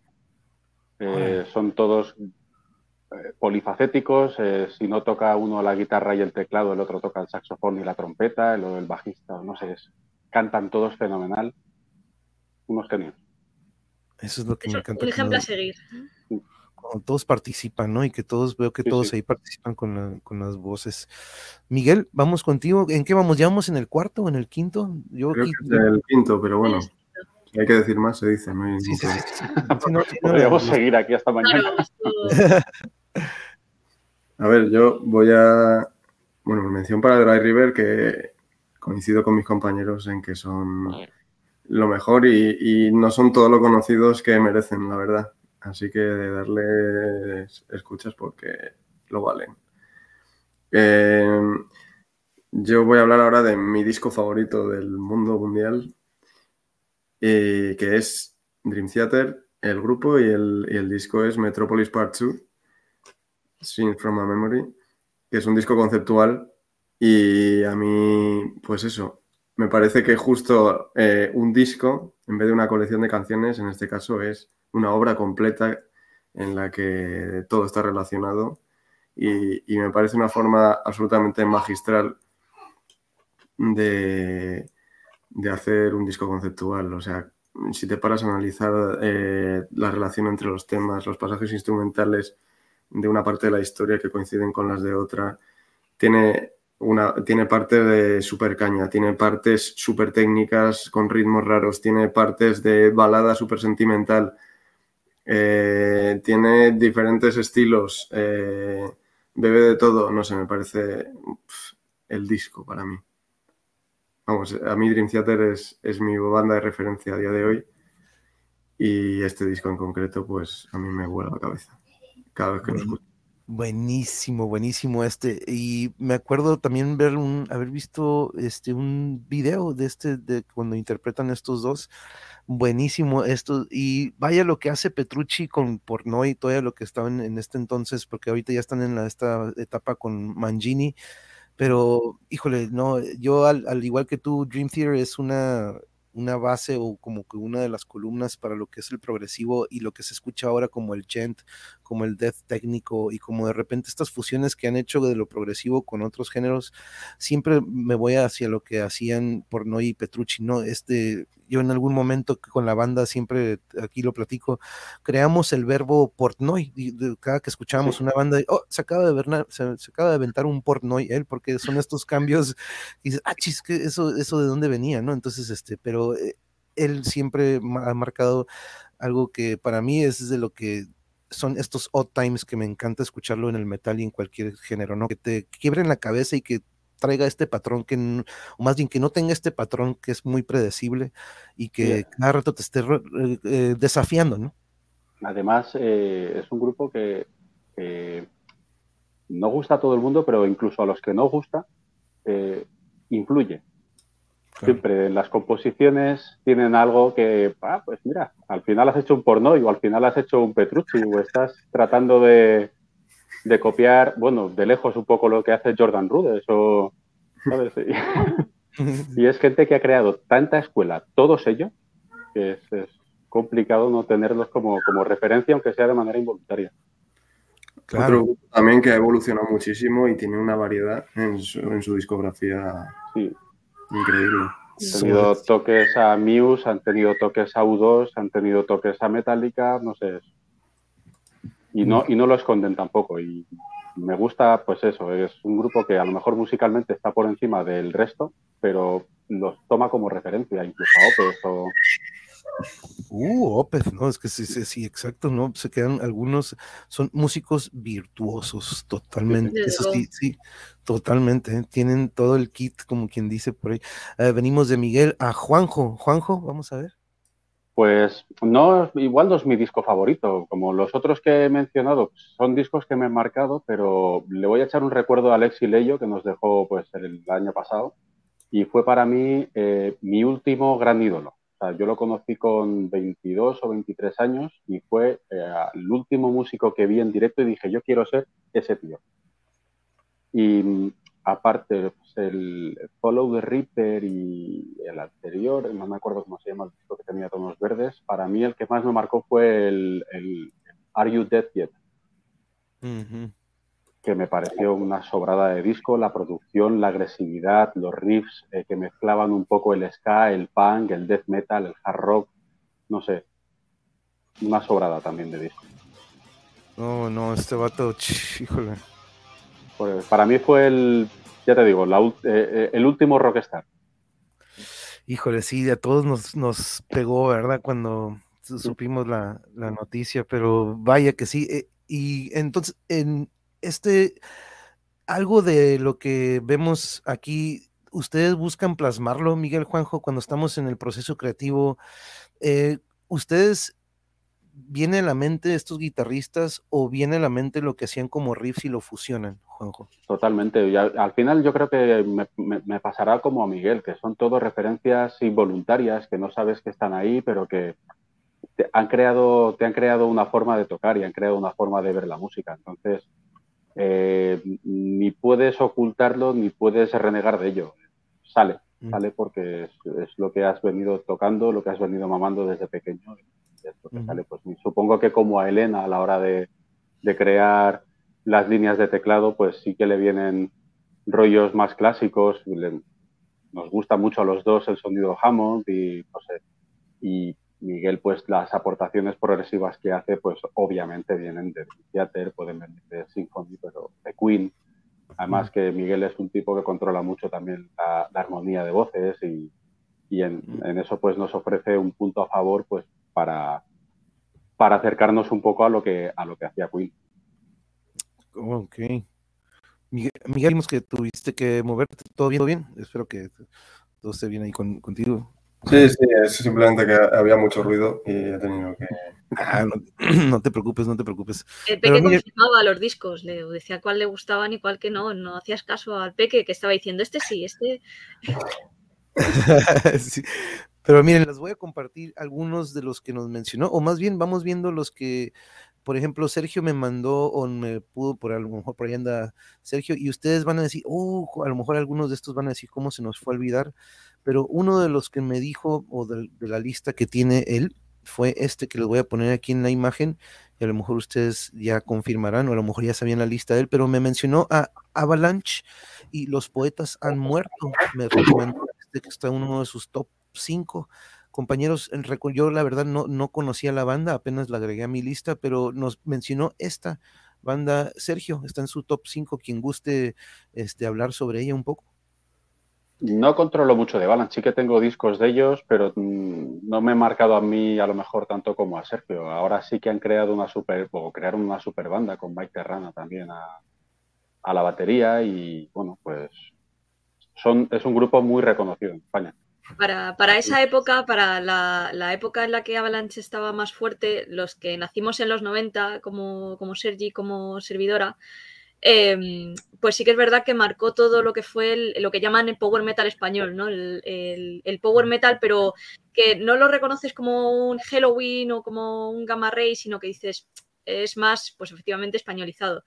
Eh, son todos eh, polifacéticos. Eh, si no toca uno la guitarra y el teclado, el otro toca el saxofón y la trompeta, el, el bajista, no sé, es, cantan todos fenomenal. Unos genios. Eso es lo que me encanta. Un ejemplo a seguir. Cuando todos participan, ¿no? Y que todos, veo que todos ahí participan con, las voces. Miguel, vamos contigo. ¿En qué vamos? ¿Ya vamos en el cuarto o en el quinto? Yo Creo que es el quinto, pero bueno. Si hay que decir más, se dice. No Podríamos seguir aquí hasta mañana. a ver, yo voy a. Bueno, mención para Dry River que coincido con mis compañeros en que son lo mejor y, no son todos lo conocidos que merecen, la verdad. Así que de darles escuchas porque lo valen. Eh, yo voy a hablar ahora de mi disco favorito del mundo mundial, que es Dream Theater, el grupo, y el, y el disco es Metropolis Part 2, Sing from a Memory, que es un disco conceptual y a mí, pues eso, me parece que justo eh, un disco, en vez de una colección de canciones, en este caso es una obra completa en la que todo está relacionado y, me parece una forma absolutamente magistral de, de, hacer un disco conceptual. O sea, si te paras a analizar eh, la relación entre los temas, los pasajes instrumentales de una parte de la historia que coinciden con las de otra, tiene, una, tiene parte de super caña, tiene partes súper técnicas con ritmos raros, tiene partes de balada súper sentimental, eh, tiene diferentes estilos, eh, bebe de todo, no sé, me parece el disco para mí. Vamos, a mí Dream Theater es, es mi banda de referencia a día de hoy y este disco en concreto, pues a mí me vuela la cabeza cada vez que lo escucho. Buenísimo, buenísimo este. Y me acuerdo también ver un, haber visto este un video de este, de cuando interpretan estos dos. Buenísimo esto. Y vaya lo que hace Petrucci con Pornoy y todo lo que estaban en este entonces, porque ahorita ya están en la, esta etapa con Mangini. Pero, híjole, no, yo al, al igual que tú, Dream Theater es una, una base o como que una de las columnas para lo que es el progresivo y lo que se escucha ahora como el gent, como el death técnico y como de repente estas fusiones que han hecho de lo progresivo con otros géneros, siempre me voy hacia lo que hacían Pornoy y Petrucci, ¿no? Este, yo en algún momento con la banda, siempre aquí lo platico, creamos el verbo Portnoy, cada que escuchábamos una banda, oh, se acaba de ver, se, acaba de aventar un Portnoy, él, porque son estos cambios, y dices, ah, chis, que eso, eso de dónde venía, ¿no? Entonces, este, pero eh, él siempre ha marcado algo que para mí es de lo que son estos odd times que me encanta escucharlo en el metal y en cualquier género, ¿no? Que te quiebren la cabeza y que traiga este patrón que, o más bien que no tenga este patrón que es muy predecible y que cada rato te esté eh, eh, desafiando, ¿no? Además, eh, es un grupo que no gusta a todo el mundo, pero incluso a los que no gusta, influye. Siempre en las composiciones tienen algo que, ah, pues mira, al final has hecho un porno o al final has hecho un Petrucci o estás tratando de, de copiar, bueno, de lejos un poco lo que hace Jordan Rudess o, ¿sabes? y es gente que ha creado tanta escuela, todos ellos, que es, complicado no tenerlos como, como, referencia, aunque sea de manera involuntaria. Claro. Otro grupo también que ha evolucionado muchísimo y tiene una variedad en su, en su discografía increíble. Han tenido toques a Muse, han tenido toques a U2, han tenido toques a Metallica, no sé, y no, y no lo esconden tampoco. Y me gusta, pues eso, es un grupo que a lo mejor musicalmente está por encima del resto, pero los toma como referencia, incluso a Opeth o... Uh, Opeth, no, es que sí, sí, sí, exacto, ¿no? Se quedan algunos, son músicos virtuosos, totalmente, eso sí, sí, totalmente, ¿eh? tienen todo el kit, como quien dice por ahí. Eh, venimos de Miguel a Juanjo, Juanjo, vamos a ver. Pues no, igual no es mi disco favorito. Como los otros que he mencionado, son discos que me han marcado, pero le voy a echar un recuerdo a Alexi Leyo, que nos dejó pues el año pasado, y fue para mí eh, mi último gran ídolo. O sea, yo lo conocí con 22 o 23 años y fue eh, el último músico que vi en directo y dije, yo quiero ser ese tío. Y aparte, pues, el Follow the Reaper y el anterior, no me acuerdo cómo se llama el disco que tenía tonos verdes, para mí el que más me marcó fue el, Are You Dead Yet? Que me pareció una sobrada de disco, la producción, la agresividad, los riffs eh, que mezclaban un poco el ska, el punk, el death metal, el hard rock, no sé, una sobrada también de disco. No, no, este vato, híjole. Pues, para mí fue el, ya te digo, eh, eh, el último rockstar. Híjole, sí, a todos nos, nos pegó, ¿verdad? Cuando supimos la, noticia, pero vaya que sí. Eh, y entonces, en este, algo de lo que vemos aquí, ustedes buscan plasmarlo, Miguel Juanjo, cuando estamos en el proceso creativo. ustedes viene a la mente estos guitarristas o viene a la mente lo que hacían como riffs y lo fusionan, Juanjo? Totalmente. al, final yo creo que me, pasará como a Miguel, que son todo referencias involuntarias, que no sabes que están ahí, pero que te han creado, te han creado una forma de tocar y han creado una forma de ver la música. Entonces, eh, ni puedes ocultarlo ni puedes renegar de ello. Sale, mm. sale porque es, es, lo que has venido tocando, lo que has venido mamando desde pequeño pues, supongo que como a Elena a la hora de, crear las líneas de teclado, pues sí que le vienen rollos más clásicos. nos gusta mucho a los dos el sonido Hammond y, no sé, y Miguel, pues las aportaciones progresivas que hace, pues obviamente vienen de Theater, pueden venir de Symphony, pero de Queen. Además que Miguel es un tipo que controla mucho también la, armonía de voces y, en, eso pues nos ofrece un punto a favor pues para, para acercarnos un poco a lo que a lo que hacía Queen. Ok. Miguel, vimos que tuviste que moverte, ¿todo bien? bien? Espero que todo esté bien ahí contigo. Sí, sí, es simplemente que había mucho ruido y he tenido que... Ah, no, te preocupes, no te preocupes. El Peque confirmaba los discos, le decía cuál le gustaban y cuál que no. No hacías caso al Peque que estaba diciendo este sí, este... sí. Pero miren, les voy a compartir algunos de los que nos mencionó, o más bien vamos viendo los que, por ejemplo, Sergio me mandó o me pudo, por a lo mejor por ahí anda Sergio, y ustedes van a decir, oh, a lo mejor algunos de estos van a decir cómo se nos fue a olvidar, pero uno de los que me dijo, o de, la lista que tiene él, fue este que les voy a poner aquí en la imagen, y a lo mejor ustedes ya confirmarán, o a lo mejor ya sabían la lista de él, pero me mencionó a Avalanche y los poetas han muerto. Me recomendó este que está uno de sus top 5. Compañeros, yo la verdad no, no conocía la banda, apenas la agregué a mi lista, pero nos mencionó esta banda. Sergio, está en su top 5, quien guste este, hablar sobre ella un poco. No controlo mucho de Balance, sí que tengo discos de ellos, pero mm, no me he marcado a mí a lo mejor tanto como a Sergio. Ahora sí que han creado una super, o crearon una super banda con Mike Terrana también a, la batería y bueno, pues son, es un grupo muy reconocido en España. Para, esa época, para la, la, época en la que Avalanche estaba más fuerte, los que nacimos en los 90, como, como Sergi, como servidora, Em, pues sí que es verdad que marcó todo lo que fue lo que llaman el power metal español, ¿no? El, power metal, pero que no lo reconoces como un Halloween o como un Gamma Ray, sino que dices, es más, pues efectivamente españolizado.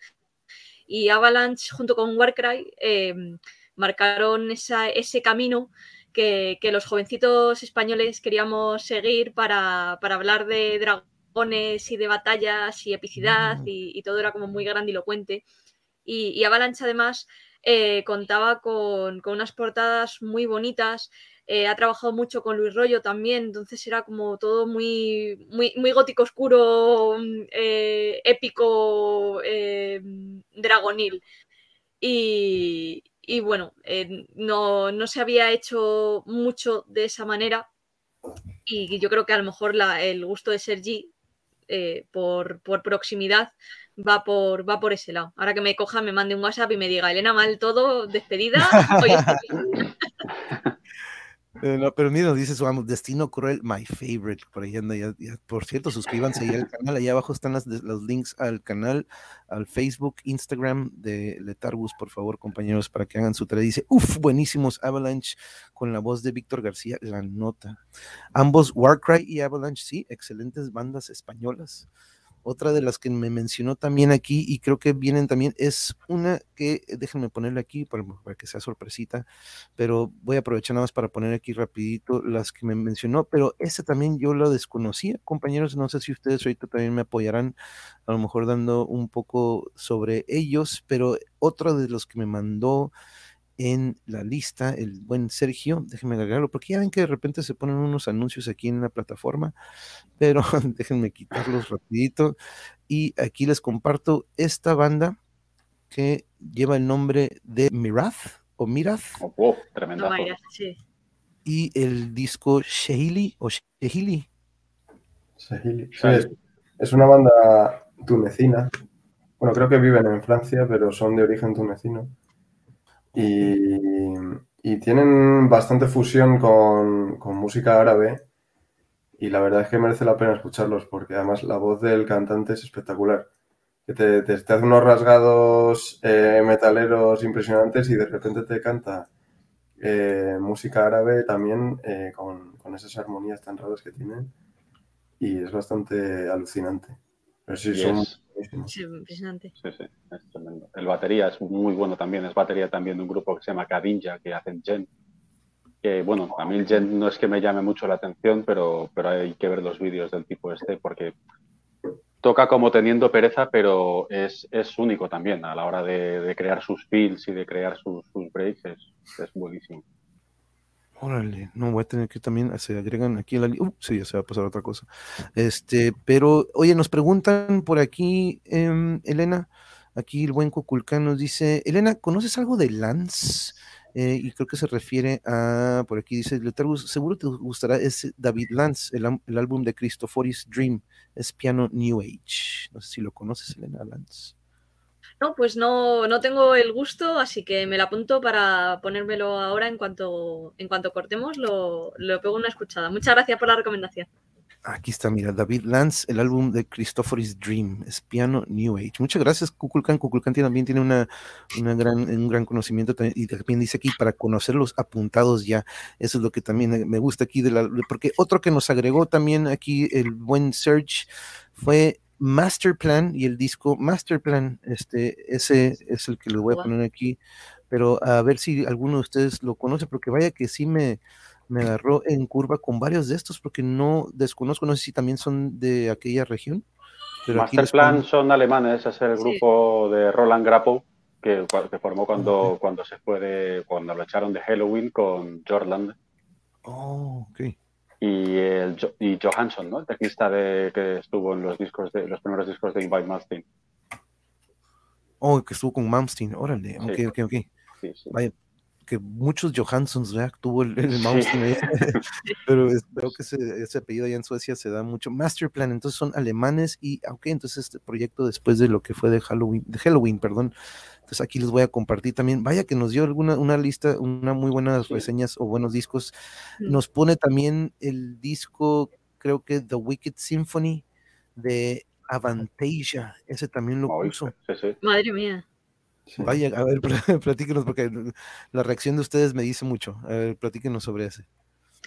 Y Avalanche junto con Warcry em, marcaron ese camino que, los jovencitos españoles queríamos seguir para, hablar de dragones y de batallas y epicidad mm. y, y todo era como muy grandilocuente. Y, Avalanche además eh, contaba con, unas portadas muy bonitas. Eh, ha trabajado mucho con Luis Rollo también, entonces era como todo muy, muy, muy gótico oscuro, mm, eh, épico, dragonil. Y, bueno, no, no, se había hecho mucho de esa manera. Y yo creo que a lo mejor el gusto de Sergi, por, por proximidad, va por, va por ese lado. Ahora que me coja, me mande un WhatsApp y me diga, Elena, mal todo, despedida. Eh, pero mira, dice su amo, Destino Cruel, my favorite. Por ahí anda ya, Por cierto, suscríbanse ahí al canal. Allá abajo están los links al canal, al Facebook, Instagram de Letargus, por favor, compañeros, para que hagan su tarea. Dice, uff, buenísimos Avalanche con la voz de Víctor García, la nota. Ambos Warcry y Avalanche, sí, excelentes bandas españolas. Otra de las que me mencionó también aquí, y creo que vienen también, es una que, déjenme ponerla aquí para, que sea sorpresita, pero voy a aprovechar nada más para poner aquí rapidito las que me mencionó, pero esa también yo la desconocía, compañeros, no sé si ustedes ahorita también me apoyarán, a lo mejor dando un poco sobre ellos, pero otra de los que me mandó en la lista, el buen Sergio, déjenme agregarlo, porque ya ven que de repente se ponen unos anuncios aquí en la plataforma, pero déjenme quitarlos rapidito. Y aquí les comparto esta banda que lleva el nombre de Mirath o Mirath. Oh, tremenda. Y el disco Shehili o Shehili. Shehili. es una banda tunecina. Bueno, creo que viven en Francia, pero son de origen tunecino y, tienen bastante fusión con, música árabe y la verdad es que merece la pena escucharlos porque además la voz del cantante es espectacular. Que te, te, hace unos rasgados eh, metaleros impresionantes y de repente te canta eh, música árabe también eh, con, esas armonías tan raras que tienen y es bastante alucinante. Pero sí, son, Sí, impresionante. Sí, sí, es tremendo. El batería es muy bueno también, es batería también de un grupo que se llama Kadinja, que hacen Gen. Que bueno, a mí el Gen no es que me llame mucho la atención, pero, pero hay que ver los vídeos del tipo este porque toca como teniendo pereza, pero es, es único también a la hora de, de crear sus fills y de crear sus, sus breaks, es, es buenísimo. Órale, no voy a tener que también se agregan aquí la uh, sí, ya se va a pasar otra cosa. Este, pero oye, nos preguntan por aquí, em, Elena, aquí el buen Coculcán nos dice, Elena, ¿conoces algo de Lance? Eh, y creo que se refiere a, por aquí dice, Letargus, seguro te gustará ese David Lance, el, el álbum de Christophoris Dream, es piano New Age. No sé si lo conoces, Elena Lance. No, pues no, no tengo el gusto, así que me la apunto para ponérmelo ahora en cuanto, en cuanto cortemos, lo, lo pego una escuchada. Muchas gracias por la recomendación. Aquí está, mira, David Lance, el álbum de Christopher's Dream, es piano New Age. Muchas gracias, Kukulkan. Kukulkan también tiene una, una gran, un gran conocimiento y también dice aquí para conocer los apuntados ya. Eso es lo que también me gusta aquí de la, porque otro que nos agregó también aquí el buen Search fue Master Plan y el disco Master Plan, este, ese es el que le voy a poner aquí, pero a ver si alguno de ustedes lo conoce, porque vaya que sí me, me agarró en curva con varios de estos, porque no desconozco, no sé si también son de aquella región. Pero Master Plan son alemanes, es el grupo de Roland Grappo que, que formó cuando, cuando se fue cuando lo echaron de Halloween con Jordan. Oh, ok y, el, y Johansson, ¿no? El teclista de, que estuvo en los discos de los primeros discos de Invite Malmsteen. Oh, que estuvo con Malmsteen, órale, ok, ok, ok. Vaya, que muchos Johanssons, ¿verdad? Tuvo el, el Malmsteen pero creo que ese, ese, apellido allá en Suecia se da mucho. Masterplan, entonces son alemanes y, ok, entonces este proyecto después de lo que fue de Halloween, de Halloween, perdón, entonces aquí les voy a compartir también. Vaya que nos dio alguna una lista, una muy buenas reseñas o buenos discos. Nos pone también el disco, creo que The Wicked Symphony de Avantasia. Ese también lo puso. Madre mía. Vaya, a ver, platíquenos, porque la reacción de ustedes me dice mucho. A ver, platíquenos sobre ese.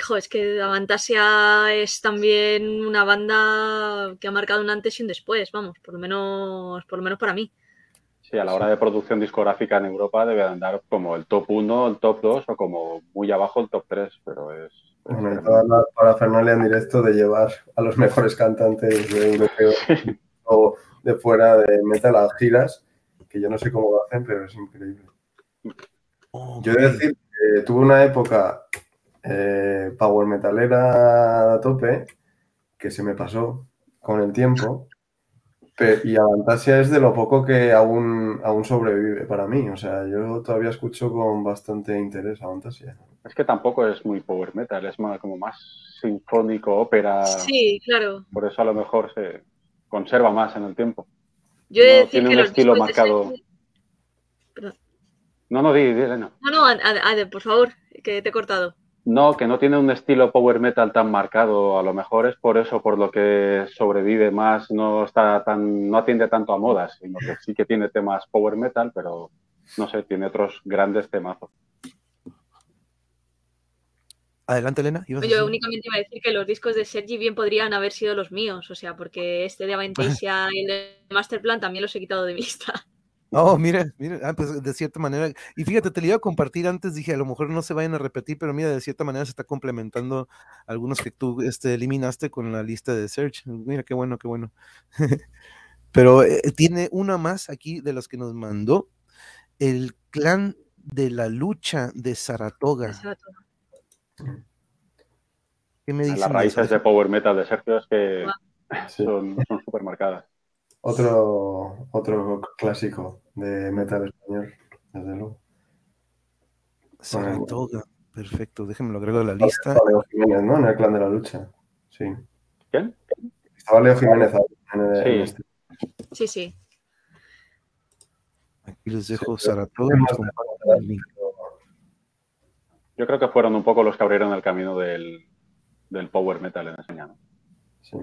Jo, es que Avantasia es también una banda que ha marcado un antes y un después, vamos, por lo menos, por lo menos para mí. Sí, a la hora de producción discográfica en Europa debe andar como el top 1, el top 2 o como muy abajo el top 3, pero es... Bueno, toda la parafernalia en directo de llevar a los mejores cantantes de europeo o de fuera de metal a giras, que yo no sé cómo lo hacen, pero es increíble. Yo he de decir que tuve una época eh, power metalera a tope que se me pasó con el tiempo y Avantasia es de lo poco que aún, aún sobrevive para mí. O sea, yo todavía escucho con bastante interés Avantasia. Es que tampoco es muy power metal, es más, como más sinfónico, ópera. Sí, claro. Por eso a lo mejor se conserva más en el tiempo. Yo he tiene un estilo marcado. No, no, di, di, no. No, no, por favor, que te he cortado. No, que no tiene un estilo power metal tan marcado, a lo mejor es por eso, por lo que sobrevive más, no está tan, no atiende tanto a modas, sino que sí que tiene temas power metal, pero no sé, tiene otros grandes temazos. Adelante, Elena. Yo únicamente iba a decir que los discos de Sergi bien podrían haber sido los míos, o sea, porque este de Aventasia y el de Masterplan también los he quitado de vista. Oh, mira, mira, ah, pues de cierta manera, y fíjate, te lo iba a compartir antes, dije, a lo mejor no se vayan a repetir, pero mira, de cierta manera se está complementando algunos que tú este, eliminaste con la lista de search. Mira, qué bueno, qué bueno. pero eh, tiene una más aquí de las que nos mandó, el clan de la lucha de Saratoga. ¿Qué me Las raíces de Power Metal de Sergio es que son súper marcadas. Otro, otro clásico de metal español, desde luego. Saratoga, perfecto, déjenme lo agrego a la lista. Leo Jiménez, ¿no? En el clan de la lucha. Sí. ¿Quién? Estaba Leo Jiménez en, el, sí. Este. Sí, sí. Aquí les dejo Saratoga. Yo creo que fueron un poco los que abrieron el camino del, del power metal en España. Sí.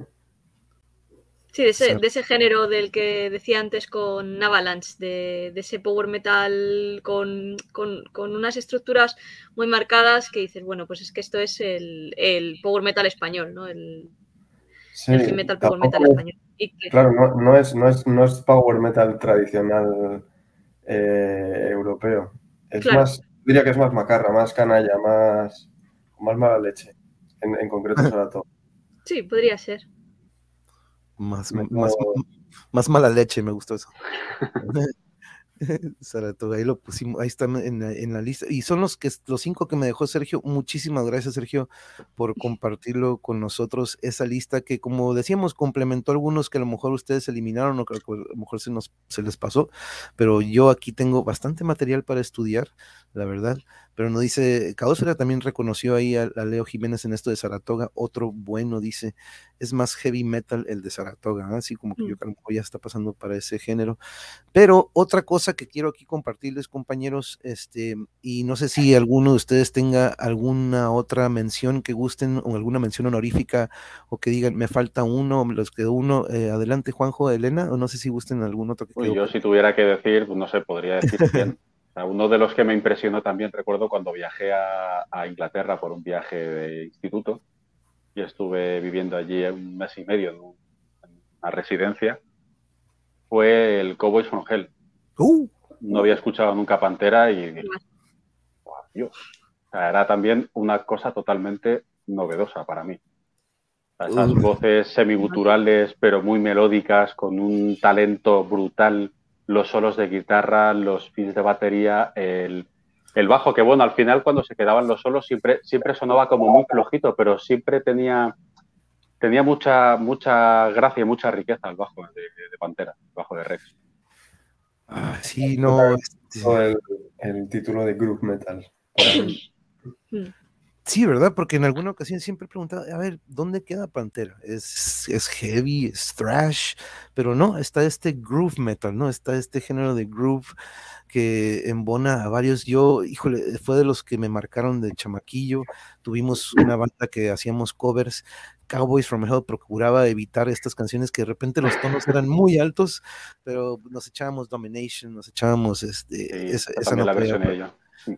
Sí, de ese, género del que decía antes con Avalanche, de, ese power metal con, unas estructuras muy marcadas que dices, bueno, pues es que esto es el, power metal español, ¿no? El, metal power metal español. Claro, no, es, no, es, power metal tradicional eh, europeo. Es más, diría que es más macarra, más canalla, más, más mala leche, en, concreto sobre todo. Sí, podría ser. Más, más, más, mala leche, me gustó eso. Saratoga, ahí lo pusimos, ahí está en la, lista. Y son los que los cinco que me dejó Sergio. Muchísimas gracias, Sergio, por compartirlo con nosotros. Esa lista que, como decíamos, complementó algunos que a lo mejor ustedes eliminaron o que a lo mejor se nos se les pasó. Pero yo aquí tengo bastante material para estudiar, la verdad pero no dice, Caosfera también reconoció ahí a, Leo Jiménez en esto de Saratoga, otro bueno, dice, es más heavy metal el de Saratoga, así como que yo mm. creo que ya está pasando para ese género. Pero otra cosa que quiero aquí compartirles, compañeros, este, y no sé si alguno de ustedes tenga alguna otra mención que gusten o alguna mención honorífica o que digan, me falta uno, me los quedó uno, eh, adelante Juanjo, Elena, o no sé si gusten algún otro que pues Yo si tuviera que decir, pues no sé, podría decir quién. Uno de los que me impresionó también, recuerdo cuando viajé a, Inglaterra por un viaje de instituto y estuve viviendo allí un mes y medio en, una residencia, fue el Cowboys from Hell. Uh. No había escuchado nunca Pantera y era también una cosa totalmente novedosa para mí. Esas voces semiguturales, pero muy melódicas, con un talento brutal los solos de guitarra, los fills de batería, el, bajo, que bueno, al final cuando se quedaban los solos siempre, siempre sonaba como muy flojito, pero siempre tenía, tenía mucha, mucha gracia y mucha riqueza el bajo de, Pantera, el bajo de Rex. Ah, sí, no. Este el, título de Group Metal. Sí, ¿verdad? Porque en alguna ocasión siempre he preguntado, a ver, ¿dónde queda Pantera? ¿Es, es heavy, es thrash? Pero no, está este groove metal, ¿no? Está este género de groove que embona a varios. Yo, híjole, fue de los que me marcaron de chamaquillo. Tuvimos una banda que hacíamos covers. Cowboys from Hell procuraba evitar estas canciones que de repente los tonos eran muy altos, pero nos echábamos Domination, nos echábamos este, esa,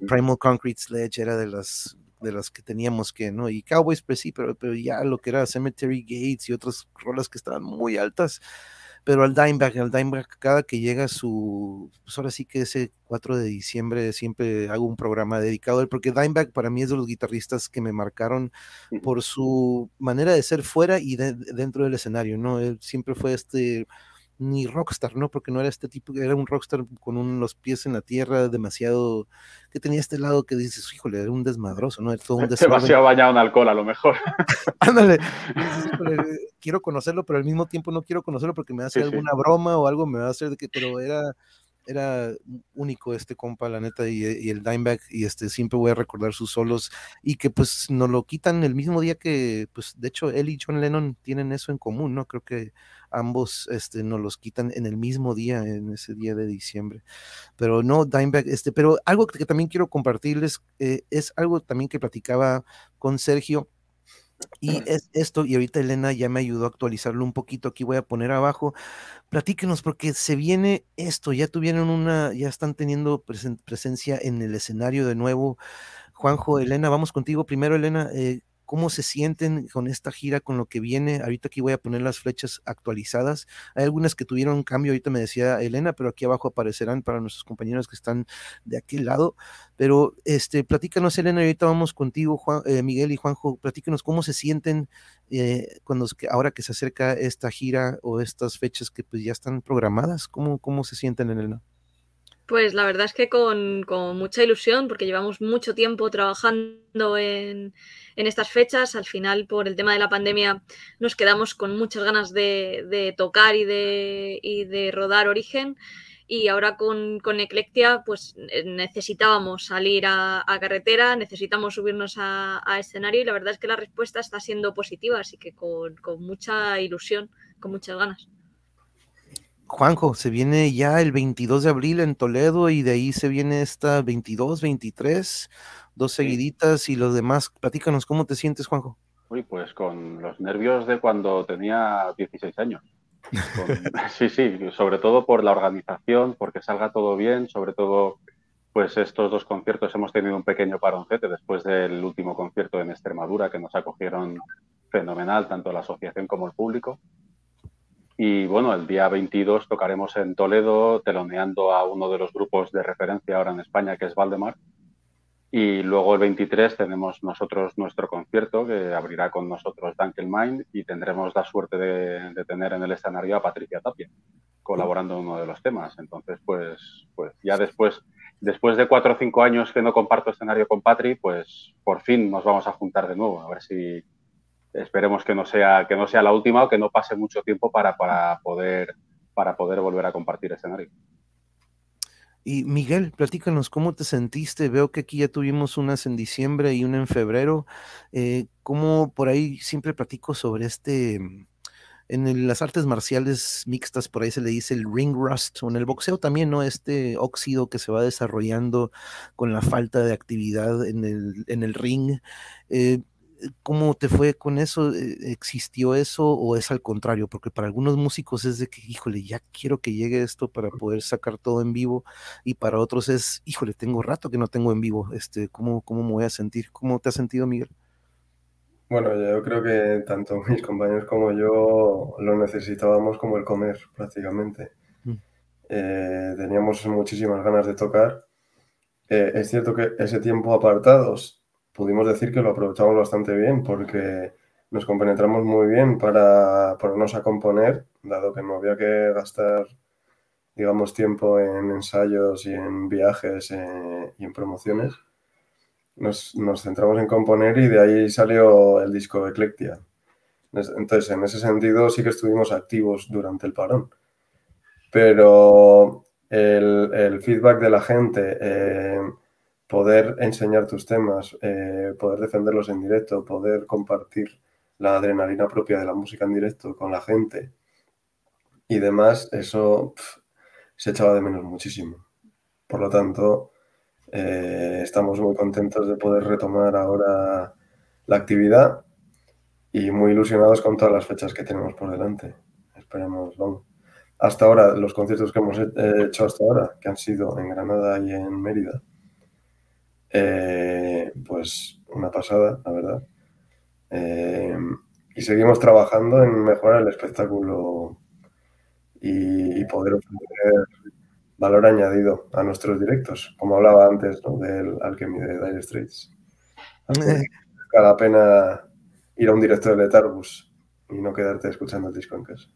Primal Concrete Sledge era de las de las que teníamos que, ¿no? Y Cowboys, pues sí, pero, pero ya lo que era Cemetery Gates y otras rolas que estaban muy altas, pero al Dimeback, al Dimeback, cada que llega su, pues ahora sí que ese 4 de diciembre siempre hago un programa dedicado a él, porque Dimeback para mí es de los guitarristas que me marcaron por su manera de ser fuera y dentro del escenario, ¿no? Él siempre fue este ni rockstar, ¿no? Porque no era este tipo, era un rockstar con los pies en la tierra, demasiado, que tenía este lado que dices, híjole, era un desmadroso, ¿no? Era todo un demasiado bañado en alcohol, a lo mejor. Ándale, quiero conocerlo, pero al mismo tiempo no quiero conocerlo porque me hace alguna broma o algo me va a hacer de que, pero era, era único este compa, la neta, y, el Dimeback, y este, siempre voy a recordar sus solos, y que pues nos lo quitan el mismo día que, pues, de hecho, él y John Lennon tienen eso en común, ¿no? Creo que ambos este, nos los quitan en el mismo día, en ese día de diciembre. Pero no, Dimeback, este, pero algo que también quiero compartirles eh, es algo también que platicaba con Sergio. Y es esto, y ahorita Elena ya me ayudó a actualizarlo un poquito, aquí voy a poner abajo, platíquenos porque se viene esto, ya tuvieron una, ya están teniendo presencia en el escenario de nuevo. Juanjo, Elena, vamos contigo primero, Elena, eh, cómo se sienten con esta gira, con lo que viene. Ahorita aquí voy a poner las flechas actualizadas. Hay algunas que tuvieron un cambio, ahorita me decía Elena, pero aquí abajo aparecerán para nuestros compañeros que están de aquel lado. Pero este, platícanos, Elena, ahorita vamos contigo, Juan, eh, Miguel y Juanjo, platícanos cómo se sienten eh, cuando ahora que se acerca esta gira o estas fechas que pues ya están programadas, ¿cómo, cómo se sienten, Elena? Pues la verdad es que con, mucha ilusión, porque llevamos mucho tiempo trabajando en, estas fechas. Al final, por el tema de la pandemia, nos quedamos con muchas ganas de, tocar y de, de, rodar Origen. Y ahora con, con Eclectia, pues eh, necesitábamos salir a, carretera, necesitamos subirnos a, escenario y la verdad es que la respuesta está siendo positiva, así que con mucha ilusión, con muchas ganas. Juanjo, se viene ya el 22 de abril en Toledo y de ahí se viene esta 22, 23, dos seguiditas y los demás. Platícanos, ¿cómo te sientes, Juanjo? Uy, pues con los nervios de cuando tenía 16 años. sí, sí, sobre todo por la organización, porque salga todo bien, sobre todo, pues estos dos conciertos hemos tenido un pequeño paroncete después del último concierto en Extremadura que nos acogieron fenomenal, tanto la asociación como el público. Y bueno, el día 22 tocaremos en Toledo, teloneando a uno de los grupos de referencia ahora en España, que es Valdemar. Y luego el 23 tenemos nosotros nuestro concierto, que abrirá con nosotros Dunkel Mind, y tendremos la suerte de, tener en el escenario a Patricia Tapia, colaborando en uno de los temas. Entonces, pues, pues ya después, después de cuatro o cinco años que no comparto escenario con Patri, pues por fin nos vamos a juntar de nuevo. A ver si esperemos que no sea, que no sea la última o que no pase mucho tiempo para, para poder, para poder volver a compartir escenario. Y Miguel, platícanos, ¿cómo te sentiste? Veo que aquí ya tuvimos unas en diciembre y una en febrero. Eh, ¿Cómo por ahí siempre platico sobre este, en las artes marciales mixtas, por ahí se le dice el ring rust, o en el boxeo también, ¿no? Este óxido que se va desarrollando con la falta de actividad en el, en el ring. Eh, ¿Cómo te fue con eso? Eh, ¿Existió eso o es al contrario? Porque para algunos músicos es de que, híjole, ya quiero que llegue esto para poder sacar todo en vivo y para otros es, híjole, tengo rato que no tengo en vivo, este, ¿cómo, cómo me voy a sentir? ¿Cómo te has sentido, Miguel? Bueno, yo creo que tanto mis compañeros como yo lo necesitábamos como el comer, prácticamente. Mm. Eh, teníamos muchísimas ganas de tocar. Eh, es cierto que ese tiempo apartados pudimos decir que lo aprovechamos bastante bien porque nos compenetramos muy bien para ponernos a componer, dado que no había que gastar, digamos, tiempo en ensayos y en viajes eh, y en promociones. Nos, nos, centramos en componer y de ahí salió el disco Eclectia. Entonces, en ese sentido sí que estuvimos activos durante el parón. Pero el, el feedback de la gente, eh, poder enseñar tus temas, eh, poder defenderlos en directo, poder compartir la adrenalina propia de la música en directo con la gente y demás, eso se echaba de menos muchísimo. Por lo tanto, eh, estamos muy contentos de poder retomar ahora la actividad y muy ilusionados con todas las fechas que tenemos por delante. Esperemos, vamos. Hasta ahora, los conciertos que hemos hecho hasta ahora, que han sido en Granada y en Mérida, eh, pues una pasada, la verdad. Eh, y seguimos trabajando en mejorar el espectáculo y, poder ofrecer valor añadido a nuestros directos, como hablaba antes del Alchemy de Dire Straits. Vale la pena ir a un directo de Letarbus y no quedarte escuchando el disco en casa.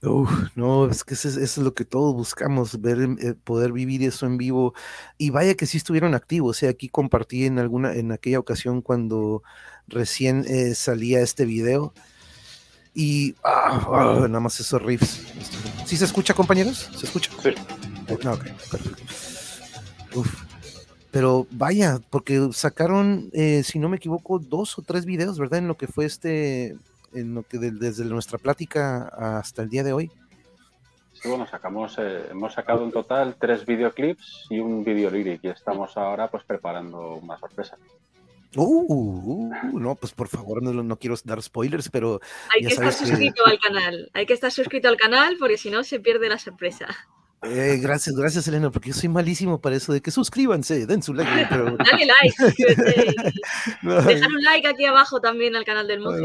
Uf, no, es que eso es, lo que todos buscamos, ver, eh, poder vivir eso en vivo. Y vaya que sí estuvieron activos. O sea, aquí compartí en alguna, en aquella ocasión cuando recién eh, salía este video. Y ah, ah, nada más esos riffs. ¿Sí se escucha, compañeros? ¿Se escucha? Sí. Ah, perfecto. Uf. Pero vaya, porque sacaron, eh, si no me equivoco, dos o tres videos, ¿verdad? En lo que fue este en lo que desde nuestra plática hasta el día de hoy? Sí, bueno, sacamos, eh, hemos sacado en total tres videoclips y un video lyric y estamos ahora pues preparando una sorpresa. Uh, uh no, pues por favor, no, no, quiero dar spoilers, pero... Hay que estar suscrito al canal, hay que estar suscrito al canal porque si no se pierde la sorpresa. Eh, gracias, gracias Elena, porque yo soy malísimo para eso de que suscríbanse, den su like. Pero... Dale like. Dejar un like aquí abajo también al canal del Mojo.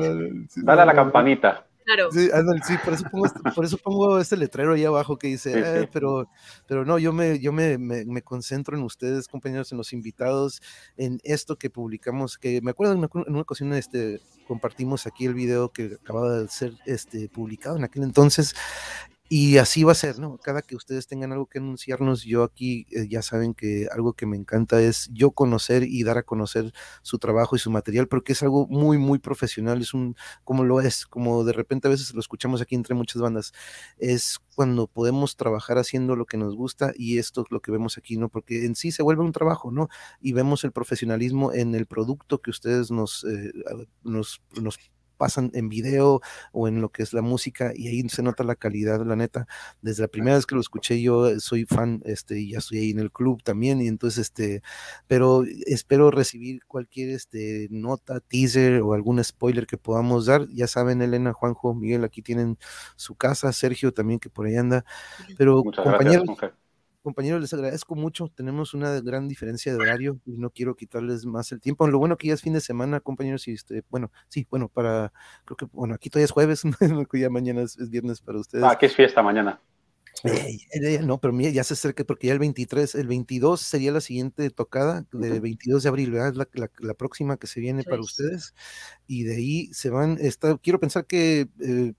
Dale a la campanita. Claro. Sí, sí por, eso pongo, este, por eso pongo este letrero ahí abajo que dice, eh, pero, pero no, yo, me, yo me, me, me, concentro en ustedes, compañeros, en los invitados, en esto que publicamos, que me acuerdo en una, en una ocasión este, compartimos aquí el video que acababa de ser este, publicado en aquel entonces, y así va a ser, ¿no? Cada que ustedes tengan algo que anunciarnos, yo aquí eh, ya saben que algo que me encanta es yo conocer y dar a conocer su trabajo y su material, porque es algo muy, muy profesional, es un, como lo es, como de repente a veces lo escuchamos aquí entre muchas bandas, es cuando podemos trabajar haciendo lo que nos gusta y esto es lo que vemos aquí, ¿no? Porque en sí se vuelve un trabajo, ¿no? Y vemos el profesionalismo en el producto que ustedes nos, eh, nos, nos pasan en video o en lo que es la música y ahí se nota la calidad, la neta. Desde la primera vez que lo escuché yo eh, soy fan, este, y ya estoy ahí en el club también y entonces, este, pero espero recibir cualquier, este, nota, teaser o algún spoiler que podamos dar. Ya saben, Elena, Juanjo, Miguel, aquí tienen su casa, Sergio también que por ahí anda. Pero compañeros, compañeros, les agradezco mucho. Tenemos una gran diferencia de horario y no quiero quitarles más el tiempo. Lo bueno que ya es fin de semana, compañeros, y este, bueno, sí, bueno, para, creo que, bueno, aquí todavía es jueves, ya mañana es, viernes para ustedes. Ah, aquí es fiesta mañana. no, pero mira, ya se acerca porque ya el 23, el 22 sería la siguiente tocada, del 22 de abril, ¿verdad? La, la, próxima que se viene para ustedes. Y de ahí se van, está, quiero pensar que eh,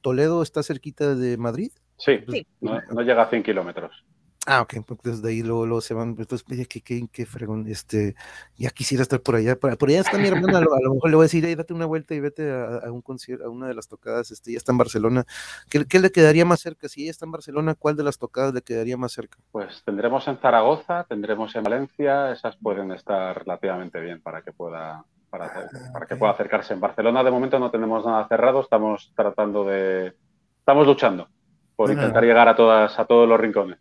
Toledo está cerquita de Madrid. Sí, No, no, llega a 100 kilómetros. Ah, ok, pues desde ahí luego, se van, entonces, qué, qué, qué fregón, este, ya quisiera estar por allá, por, allá está mi hermana, a lo, mejor le voy a decir, date una vuelta y vete a, un concierto, a una de las tocadas, este, ya está en Barcelona, ¿Qué, ¿qué, le quedaría más cerca? Si ella está en Barcelona, ¿cuál de las tocadas le quedaría más cerca? Pues tendremos en Zaragoza, tendremos en Valencia, esas pueden estar relativamente bien para que pueda, para, para que pueda acercarse. En Barcelona de momento no tenemos nada cerrado, estamos tratando de, estamos luchando por intentar llegar a todas, a todos los rincones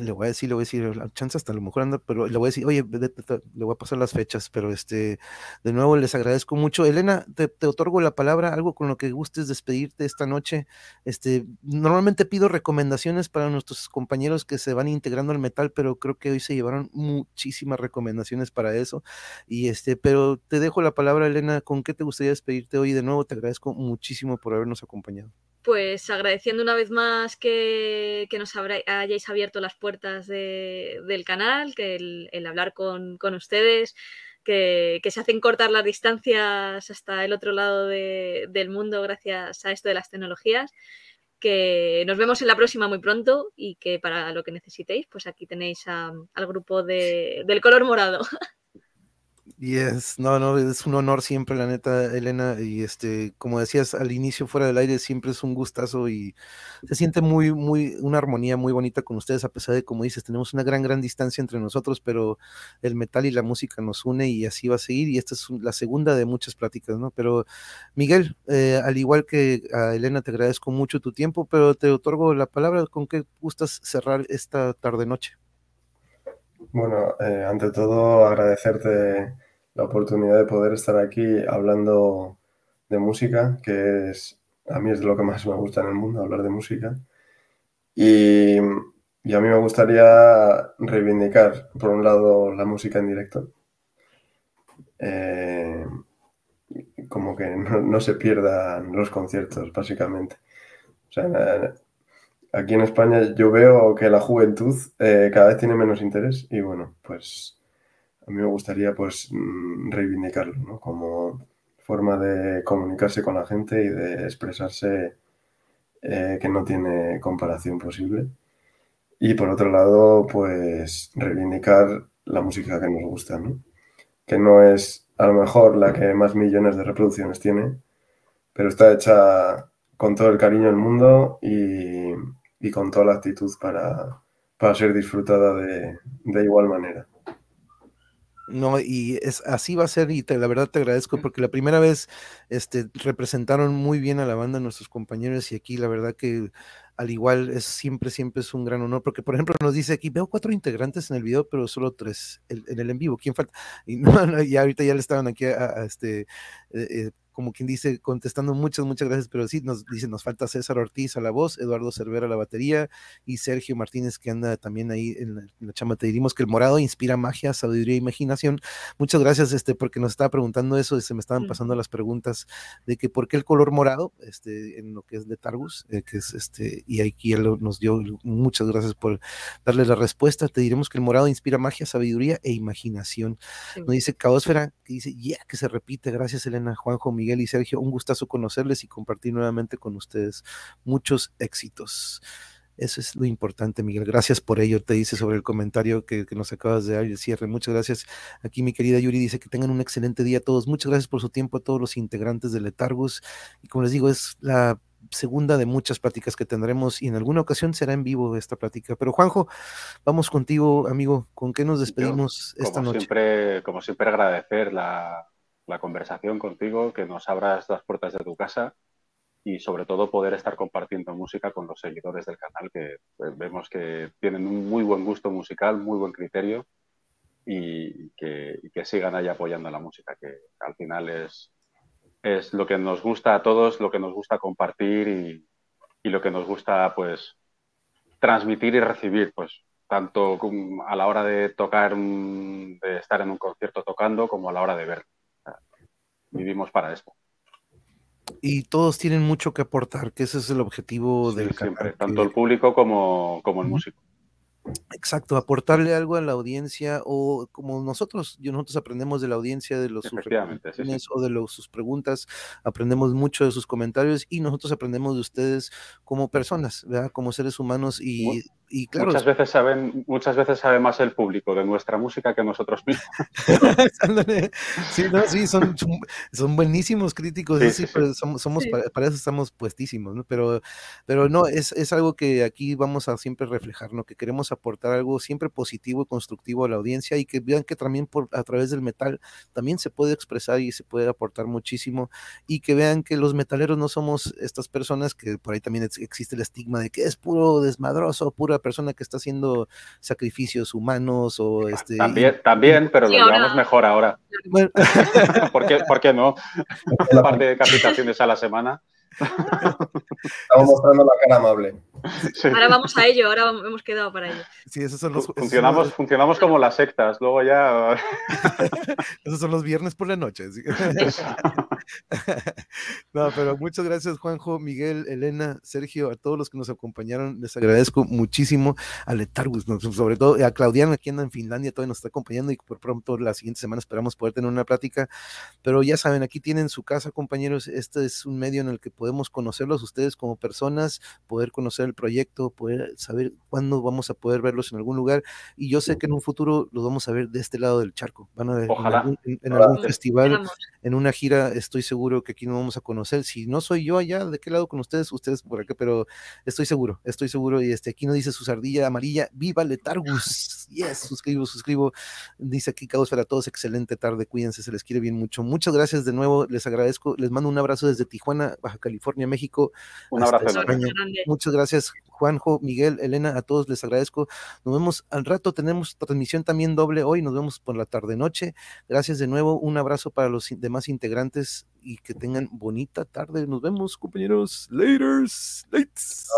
le voy a decir, le voy a decir, la chance hasta a lo mejor anda, pero le voy a decir, oye, le voy a pasar las fechas, pero este, de nuevo les agradezco mucho. Elena, te, otorgo la palabra, algo con lo que gustes despedirte esta noche. Este, normalmente pido recomendaciones para nuestros compañeros que se van integrando al metal, pero creo que hoy se llevaron muchísimas recomendaciones para eso. Y este, pero te dejo la palabra, Elena, ¿con qué te gustaría despedirte hoy? De nuevo, te agradezco muchísimo por habernos acompañado pues agradeciendo una vez más que, nos hayáis abierto las puertas del canal, que el, hablar con, ustedes, que, se hacen cortar las distancias hasta el otro lado del mundo gracias a esto de las tecnologías, que nos vemos en la próxima muy pronto y que para lo que necesitéis, pues aquí tenéis al grupo del color morado. Yes, no, no, es un honor siempre, la neta, Elena, y este, como decías al inicio fuera del aire, siempre es un gustazo y se siente muy, muy, una armonía muy bonita con ustedes, a pesar de, como dices, tenemos una gran, gran distancia entre nosotros, pero el metal y la música nos une y así va a seguir, y esta es la segunda de muchas pláticas, ¿no? Pero, Miguel, eh, al igual que a Elena, te agradezco mucho tu tiempo, pero te otorgo la palabra, ¿con qué gustas cerrar esta tarde-noche? Bueno, eh, ante todo agradecerte la oportunidad de poder estar aquí hablando de música, que es a mí es de lo que más me gusta en el mundo, hablar de música. Y, y a mí me gustaría reivindicar, por un lado, la música en directo. Eh, como que no, no, se pierdan los conciertos, básicamente. O sea, aquí en España yo veo que la juventud eh, cada vez tiene menos interés y bueno, pues a mí me gustaría pues mm, reivindicarlo, ¿no? Como forma de comunicarse con la gente y de expresarse eh, que no tiene comparación posible. Y por otro lado, pues reivindicar la música que nos gusta, ¿no? Que no es a lo mejor la que más millones de reproducciones tiene, pero está hecha con todo el cariño del mundo y, y con toda la actitud para, para ser disfrutada de, de igual manera. No, y es así va a ser, y la verdad te agradezco porque la primera vez este, representaron muy bien a la banda nuestros compañeros, y aquí la verdad que al igual es siempre, siempre es un gran honor, porque por ejemplo nos dice aquí, veo cuatro integrantes en el video, pero solo tres en el en vivo, ¿quién falta? Y, ahorita ya le estaban aquí a, este eh, eh, como quien dice, contestando muchas, muchas gracias, pero sí, nos dice, nos falta César Ortiz a la voz, Eduardo Cervera a la batería y Sergio Martínez que anda también ahí en la, chama. Te diríamos que el morado inspira magia, sabiduría e imaginación. Muchas gracias, este, porque nos estaba preguntando eso, se me estaban pasando las preguntas de que por qué el color morado, este, en lo que es de Targus, eh, que es este, y aquí él nos dio muchas gracias por darle la respuesta. Te diremos que el morado inspira magia, sabiduría e imaginación. Nos dice Caosfera, que dice, ya, que se repite, gracias Elena, Juanjo, Miguel y Sergio, un gustazo conocerles y compartir nuevamente con ustedes. Muchos éxitos. Eso es lo importante, Miguel. Gracias por ello, te dice sobre el comentario que, nos acabas de dar el cierre. Muchas gracias. Aquí mi querida Yuri dice que tengan un excelente día a todos. Muchas gracias por su tiempo a todos los integrantes de Letargus. Y como les digo, es la segunda de muchas pláticas que tendremos y en alguna ocasión será en vivo esta plática. Pero Juanjo, vamos contigo, amigo. ¿Con qué nos despedimos esta noche? Siempre, como siempre, agradecer la, la conversación contigo, que nos abras las puertas de tu casa y sobre todo poder estar compartiendo música con los seguidores del canal que pues, vemos que tienen un muy buen gusto musical, muy buen criterio y que, sigan ahí apoyando la música, que al final es, es lo que nos gusta a todos, lo que nos gusta compartir y, y lo que nos gusta pues transmitir y recibir, pues tanto a la hora de tocar, de estar en un concierto tocando como a la hora de ver vivimos para esto. Y todos tienen mucho que aportar, que ese es el objetivo del siempre, tanto el público como, como el músico. Exacto, aportarle algo a la audiencia o como nosotros, yo, nosotros aprendemos de la audiencia, de los sus o de los, sus preguntas, aprendemos mucho de sus comentarios y nosotros aprendemos de ustedes como personas, ¿verdad? como seres humanos y, y claro. Muchas veces, saben, muchas veces sabe más el público de nuestra música que nosotros mismos. sí, no, sí son, son, buenísimos críticos, sí, pues, somos, somos para, eso estamos puestísimos, ¿no? pero, pero no, es, es algo que aquí vamos a siempre reflejar, ¿no? que queremos aportar algo siempre positivo y constructivo a la audiencia y que vean que también por, a través del metal también se puede expresar y se puede aportar muchísimo y que vean que los metaleros no somos estas personas que por ahí también existe el estigma de que es puro desmadroso, pura persona que está haciendo sacrificios humanos o este... También, también pero lo llevamos mejor ahora. ¿Por, qué, ¿Por qué no? Un par de capitaciones a la semana. Estamos mostrando la cara amable. Ahora vamos a ello, ahora hemos quedado para ello. Sí, esos son los, funcionamos, funcionamos como las sectas, luego ya. esos son los viernes por la noche. no, pero muchas gracias, Juanjo, Miguel, Elena, Sergio, a todos los que nos acompañaron. Les agradezco muchísimo a Letargus, sobre todo a Claudiana, que anda en Finlandia, todavía nos está acompañando y por pronto la siguiente semana esperamos poder tener una plática. Pero ya saben, aquí tienen su casa, compañeros. Este es un medio en el que podemos conocerlos ustedes como personas, poder conocer el proyecto, poder saber cuándo vamos a poder verlos en algún lugar. Y yo sé que en un futuro los vamos a ver de este lado del charco. Van a ver en algún, festival, en una gira, estoy seguro que aquí nos vamos a conocer. Si no soy yo allá, ¿de qué lado con ustedes? Ustedes por acá, pero estoy seguro, estoy seguro. Y este aquí nos dice su sardilla amarilla, viva Letargus. Yes, suscribo, suscribo. Dice aquí Caos para todos, excelente tarde, cuídense, se les quiere bien mucho. Muchas gracias de nuevo, les agradezco, les mando un abrazo desde Tijuana, Baja California California, México. Un abrazo. Muchas gracias, Juanjo, Miguel, Elena, a todos les agradezco. Nos vemos al rato, tenemos transmisión también doble hoy, nos vemos por la tarde-noche. Gracias de nuevo, un abrazo para los demás integrantes y que tengan bonita tarde. Nos vemos, compañeros. Laters. Lates.